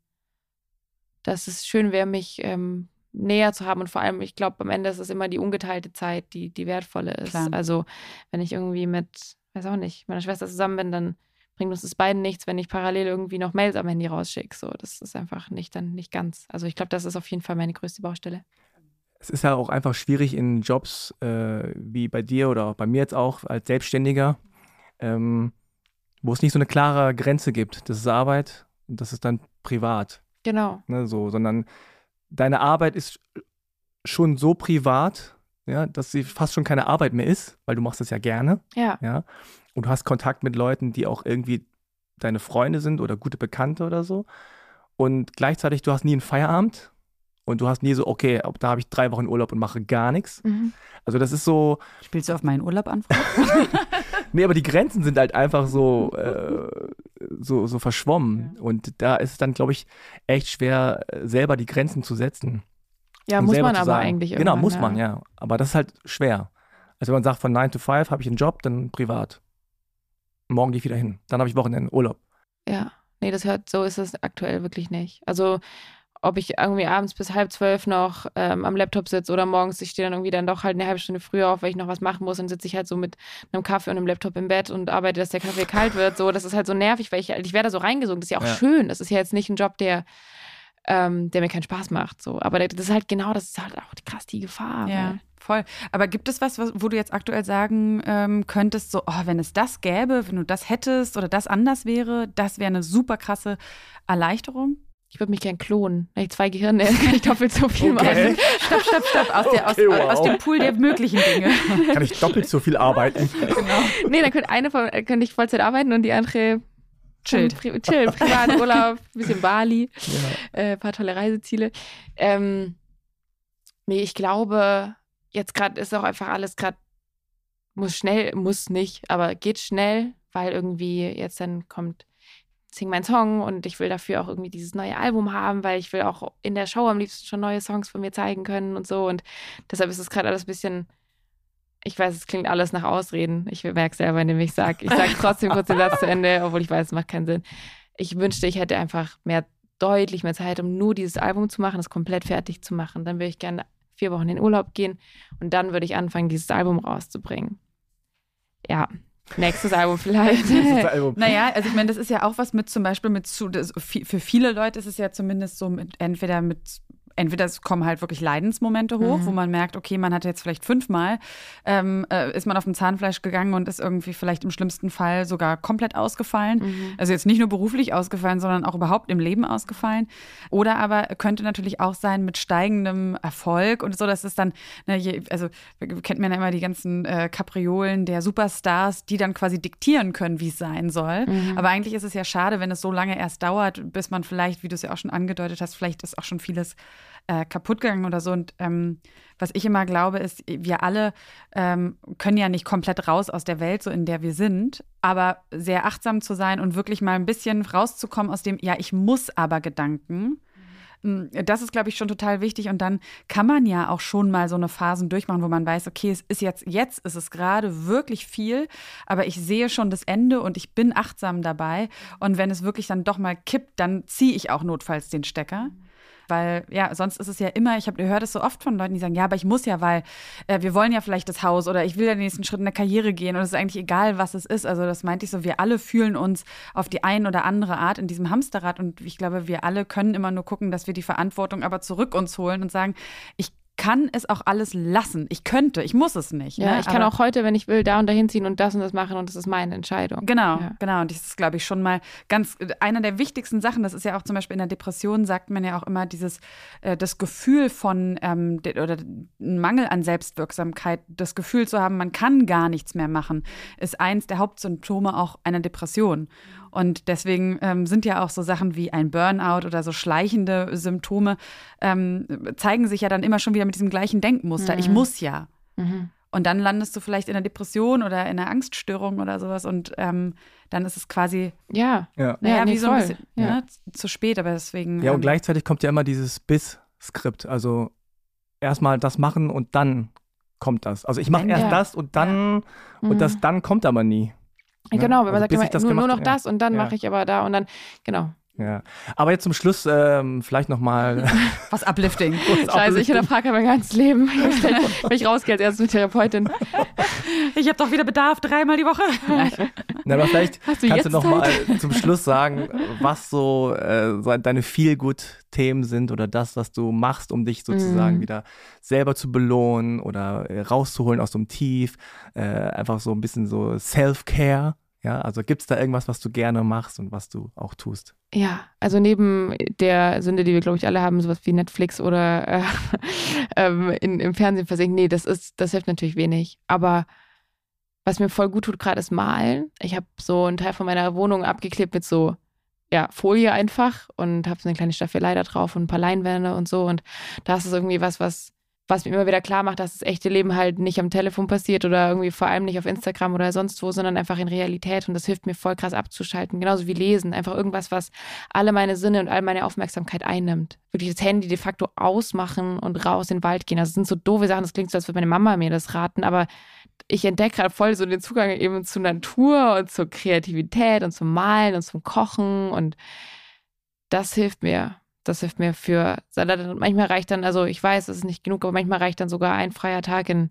dass es schön wäre, mich ähm, näher zu haben. Und vor allem, ich glaube, am Ende ist es immer die ungeteilte Zeit, die, die wertvolle ist. Klar. Also wenn ich irgendwie mit, weiß auch nicht, meiner Schwester zusammen bin, dann bringt uns das beiden nichts, wenn ich parallel irgendwie noch Mails am Handy rausschicke. So, das ist einfach nicht dann nicht ganz. Also ich glaube, das ist auf jeden Fall meine größte Baustelle. Es ist ja auch einfach schwierig in Jobs äh, wie bei dir oder auch bei mir jetzt auch als Selbstständiger, ähm, wo es nicht so eine klare Grenze gibt. Das ist Arbeit und das ist dann privat. Genau. Ne, so, sondern deine Arbeit ist schon so privat, ja, dass sie fast schon keine Arbeit mehr ist, weil du machst das ja gerne, Ja. ja. Und du hast Kontakt mit Leuten, die auch irgendwie deine Freunde sind oder gute Bekannte oder so. Und gleichzeitig, du hast nie einen Feierabend und du hast nie so, okay, da habe ich drei Wochen Urlaub und mache gar nichts. Mhm. Also das ist so, Spielst du auf meinen Urlaub an? Nee, aber die Grenzen sind halt einfach so, äh, so, so verschwommen. Und da ist es dann, glaube ich, echt schwer, äh, selber die Grenzen zu setzen. Ja, muss man aber sagen. eigentlich Genau, muss man, ja. Aber das ist halt schwer. Also wenn man sagt, von 9 to 5 habe ich einen Job, dann privat. Morgen gehe ich wieder hin. Dann habe ich Wochenende Urlaub. Ja, nee, das hört, so ist es aktuell wirklich nicht. Also, ob ich irgendwie abends bis halb zwölf noch ähm, am Laptop sitze oder morgens, ich stehe dann irgendwie dann doch halt eine halbe Stunde früher auf, weil ich noch was machen muss, dann sitze ich halt so mit einem Kaffee und einem Laptop im Bett und arbeite, dass der Kaffee kalt wird. So, das ist halt so nervig, weil ich, ich werde da so reingesogen. Das ist ja auch Ja. schön. Das ist ja jetzt nicht ein Job, der, ähm, der mir keinen Spaß macht. So. Aber das ist halt genau, das ist halt auch krass die Gefahr. Ja, weil- voll. Aber gibt es was, was wo du jetzt aktuell sagen ähm, könntest, so, oh, wenn es das gäbe, wenn du das hättest oder das anders wäre, das wäre eine super krasse Erleichterung? Ich würde mich gern klonen. Wenn ich zwei Gehirne hätte, kann ich doppelt so viel Okay. machen. Stopp, stopp, stopp, aus, der, aus, Okay, wow. aus dem Pool der möglichen Dinge. Kann ich doppelt so viel arbeiten. Nee, dann könnte eine von, äh, könnte ich Vollzeit arbeiten und die andere Chillt. Pri chillen, Privaturlaub, bisschen Bali, Ja. äh, paar tolle Reiseziele. Ähm, nee, ich glaube, jetzt gerade ist auch einfach alles gerade, muss schnell, muss nicht, aber geht schnell, weil irgendwie jetzt dann kommt Sing mein Song und ich will dafür auch irgendwie dieses neue Album haben, weil ich will auch in der Show am liebsten schon neue Songs von mir zeigen können und so und deshalb ist es gerade alles ein bisschen ich weiß, es klingt alles nach Ausreden. Ich merke selber, indem ich sage, ich sage trotzdem kurz den Satz zu Ende, obwohl ich weiß, es macht keinen Sinn. Ich wünschte, ich hätte einfach mehr, deutlich mehr Zeit, um nur dieses Album zu machen, es komplett fertig zu machen. Dann würde ich gerne vier Wochen in den Urlaub gehen und dann würde ich anfangen, dieses Album rauszubringen. Ja, nächstes Album vielleicht. Das Album. Naja, also ich meine, das ist ja auch was mit zum Beispiel mit zu, das, für viele Leute ist es ja zumindest so mit entweder mit Entweder es kommen halt wirklich Leidensmomente hoch, Mhm. wo man merkt, okay, man hat jetzt vielleicht fünfmal, ähm, äh, ist man auf dem Zahnfleisch gegangen und ist irgendwie vielleicht im schlimmsten Fall sogar komplett ausgefallen. Mhm. Also jetzt nicht nur beruflich ausgefallen, sondern auch überhaupt im Leben ausgefallen. Oder aber könnte natürlich auch sein mit steigendem Erfolg und so, dass es dann, ne, je, also kennt man ja immer die ganzen äh, Kapriolen der Superstars, die dann quasi diktieren können, wie es sein soll. Mhm. Aber eigentlich ist es ja schade, wenn es so lange erst dauert, bis man vielleicht, wie du es ja auch schon angedeutet hast, vielleicht ist auch schon vieles äh, kaputt gegangen oder so. Und ähm, was ich immer glaube, ist, wir alle ähm, können ja nicht komplett raus aus der Welt, so in der wir sind, aber sehr achtsam zu sein und wirklich mal ein bisschen rauszukommen aus dem, ja, ich muss aber Gedanken. Mm, Das ist, glaube ich, schon total wichtig. Und dann kann man ja auch schon mal so eine Phasen durchmachen, wo man weiß, okay, es ist jetzt, jetzt ist es gerade wirklich viel, aber ich sehe schon das Ende und ich bin achtsam dabei. Und wenn es wirklich dann doch mal kippt, dann ziehe ich auch notfalls den Stecker. Weil, ja, sonst ist es ja immer, ich habe höre das so oft von Leuten, die sagen, ja, aber ich muss ja, weil äh, wir wollen ja vielleicht das Haus oder ich will ja den nächsten Schritt in der Karriere gehen und es ist eigentlich egal, was es ist. Also das meinte ich so, wir alle fühlen uns auf die ein oder andere Art in diesem Hamsterrad und ich glaube, wir alle können immer nur gucken, dass wir die Verantwortung aber zurück uns holen und sagen, ich kann es auch alles lassen. Ich könnte, ich muss es nicht. Ja, ne? ich kann Aber- auch heute, wenn ich will, da und dahin ziehen und das und das machen und das ist meine Entscheidung. Genau, Ja. genau. Und das ist, glaube ich, schon mal ganz einer der wichtigsten Sachen. Das ist ja auch zum Beispiel in der Depression, sagt man ja auch immer, dieses, äh, das Gefühl von ähm, de, oder ein Mangel an Selbstwirksamkeit, das Gefühl zu haben, man kann gar nichts mehr machen, ist eins der Hauptsymptome auch einer Depression. Und deswegen ähm, sind ja auch so Sachen wie ein Burnout oder so schleichende Symptome, ähm, zeigen sich ja dann immer schon wieder mit diesem gleichen Denkmuster. Ich Mhm. muss ja. Mhm. Und dann landest du vielleicht in einer Depression oder in einer Angststörung oder sowas und ähm, dann ist es quasi, Ja. Ja. naja, Ja, nee, wie so ein bisschen Ja. ne, zu spät, aber deswegen. Ja, und ähm, gleichzeitig kommt ja immer dieses Bis-Skript. Also erstmal das machen und dann kommt das. Also ich mache erst ja. das und dann und Mhm. das dann kommt aber nie. Ne? Genau, wenn man Also sagt immer, ich nur, nur noch ja. das und dann Ja. mache ich aber da und dann, genau. Ja. Aber jetzt zum Schluss ähm, vielleicht nochmal. was uplifting. Scheiße, ich hinterfrage mein ganzes Leben. Wenn ich rausgehe als erste Therapeutin. Ich habe doch wieder Bedarf, dreimal die Woche. Na, aber vielleicht Hast du kannst du nochmal zum Schluss sagen, was so, äh, deine Feel-Good-Themen sind oder das, was du machst, um dich sozusagen Mhm. wieder selber zu belohnen oder äh, rauszuholen aus so einem Tief. Äh, einfach so ein bisschen so Self-Care. Ja, also gibt es da irgendwas, was du gerne machst und was du auch tust? Ja, also neben der Sünde, die wir, glaube ich, alle haben, sowas wie Netflix oder äh, ähm, in, im Fernsehen versinken, nee, das ist, das hilft natürlich wenig. Aber was mir voll gut tut gerade ist Malen. Ich habe so einen Teil von meiner Wohnung abgeklebt mit so ja, Folie einfach und habe so eine kleine Staffelei da drauf und ein paar Leinwände und so. Und das ist irgendwie was, was, was mir immer wieder klar macht, dass das echte Leben halt nicht am Telefon passiert oder irgendwie vor allem nicht auf Instagram oder sonst wo, sondern einfach in Realität. Und das hilft mir voll krass abzuschalten. Genauso wie Lesen. Einfach irgendwas, was alle meine Sinne und all meine Aufmerksamkeit einnimmt. Wirklich das Handy de facto ausmachen und raus in den Wald gehen. Das sind so doofe Sachen. Das klingt so, als würde meine Mama mir das raten, aber ich entdecke gerade voll so den Zugang eben zur Natur und zur Kreativität und zum Malen und zum Kochen und das hilft mir. Das hilft mir für Salat. Und manchmal reicht dann, also ich weiß, es ist nicht genug, aber manchmal reicht dann sogar ein freier Tag in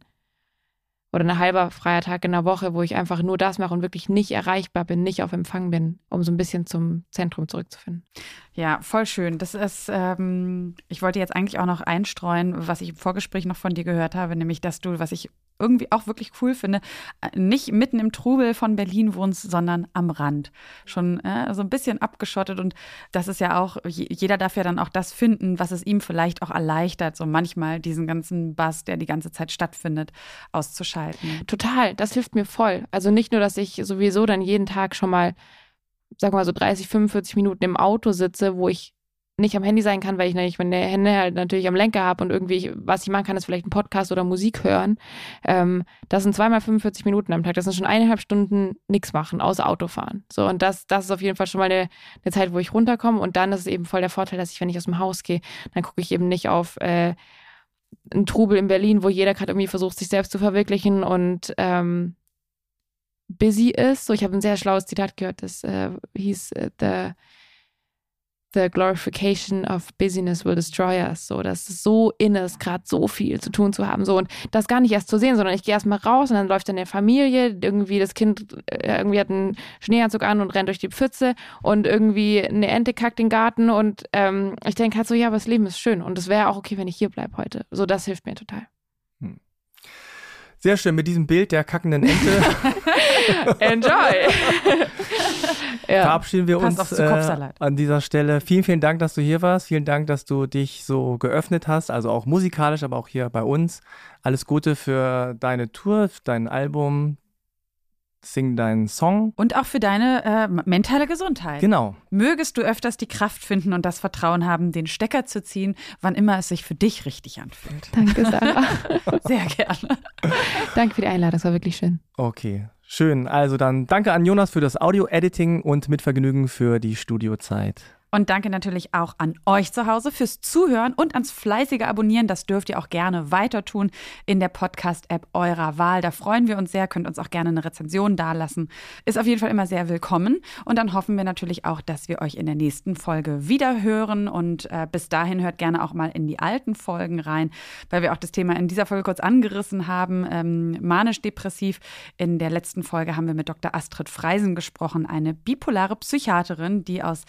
oder ein halber freier Tag in der Woche, wo ich einfach nur das mache und wirklich nicht erreichbar bin, nicht auf Empfang bin, um so ein bisschen zum Zentrum zurückzufinden. Ja, voll schön. Das ist, ähm, ich wollte jetzt eigentlich auch noch einstreuen, was ich im Vorgespräch noch von dir gehört habe, nämlich, dass du, was ich irgendwie auch wirklich cool finde, äh, nicht mitten im Trubel von Berlin wohnst, sondern am Rand. Schon äh, so ein bisschen abgeschottet und das ist ja auch, je- jeder darf ja dann auch das finden, was es ihm vielleicht auch erleichtert, so manchmal diesen ganzen Bass, der die ganze Zeit stattfindet, auszuschalten. Total, das hilft mir voll. Also nicht nur, dass ich sowieso dann jeden Tag schon mal, sag mal so 30, 45 Minuten im Auto sitze, wo ich nicht am Handy sein kann, weil ich nämlich meine Hände halt natürlich am Lenker habe und irgendwie, ich- was ich machen kann, ist vielleicht einen Podcast oder Musik hören. Ähm, das sind zweimal 45 Minuten am Tag. Das sind schon eineinhalb Stunden nichts machen, außer Autofahren. So, und das, das ist auf jeden Fall schon mal eine, eine Zeit, wo ich runterkomme. Und dann ist es eben voll der Vorteil, dass ich, wenn ich aus dem Haus gehe, dann gucke ich eben nicht auf äh, einen Trubel in Berlin, wo jeder gerade irgendwie versucht, sich selbst zu verwirklichen und ähm, busy ist. So, ich habe ein sehr schlaues Zitat gehört, das äh, hieß äh, the, the glorification of busyness will destroy us. So, dass es so in ist, gerade so viel zu tun zu haben. So, und das gar nicht erst zu sehen, sondern ich gehe erstmal raus und dann läuft dann der Familie, irgendwie das Kind äh, irgendwie hat einen Schneeanzug an und rennt durch die Pfütze und irgendwie eine Ente kackt den Garten und ähm, ich denke halt so, ja, aber das Leben ist schön und es wäre auch okay, wenn ich hier bleibe heute. So, das hilft mir total. Sehr schön, mit diesem Bild der kackenden Ente Enjoy! ja. verabschieden wir Passt uns äh, an dieser Stelle. Vielen, vielen Dank, dass du hier warst. Vielen Dank, dass du dich so geöffnet hast, also auch musikalisch, aber auch hier bei uns. Alles Gute für deine Tour, für dein Album. Sing deinen Song. Und auch für deine äh, mentale Gesundheit. Genau. Mögest du öfters die Kraft finden und das Vertrauen haben, den Stecker zu ziehen, wann immer es sich für dich richtig anfühlt. Danke, Sarah. Sehr gerne. Danke für die Einladung, das war wirklich schön. Okay. Schön. Also dann danke an Jonas für das Audio-Editing und mit Vergnügen für die Studiozeit. Und danke natürlich auch an euch zu Hause fürs Zuhören und ans fleißige Abonnieren. Das dürft ihr auch gerne weiter tun in der Podcast-App eurer Wahl. Da freuen wir uns sehr. Könnt uns auch gerne eine Rezension dalassen. Ist auf jeden Fall immer sehr willkommen. Und dann hoffen wir natürlich auch, dass wir euch in der nächsten Folge wieder hören. Und äh, bis dahin hört gerne auch mal in die alten Folgen rein, weil wir auch das Thema in dieser Folge kurz angerissen haben. Ähm, Manisch-depressiv. In der letzten Folge haben wir mit Dr. Astrid Freisen gesprochen, eine bipolare Psychiaterin, die aus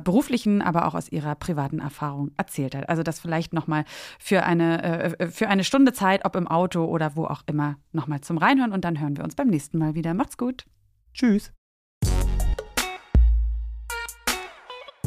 beruflichen, aber auch aus ihrer privaten Erfahrung erzählt hat. Also das vielleicht nochmal für eine, äh, für eine Stunde Zeit, ob im Auto oder wo auch immer, nochmal zum Reinhören. Und dann hören wir uns beim nächsten Mal wieder. Macht's gut. Tschüss.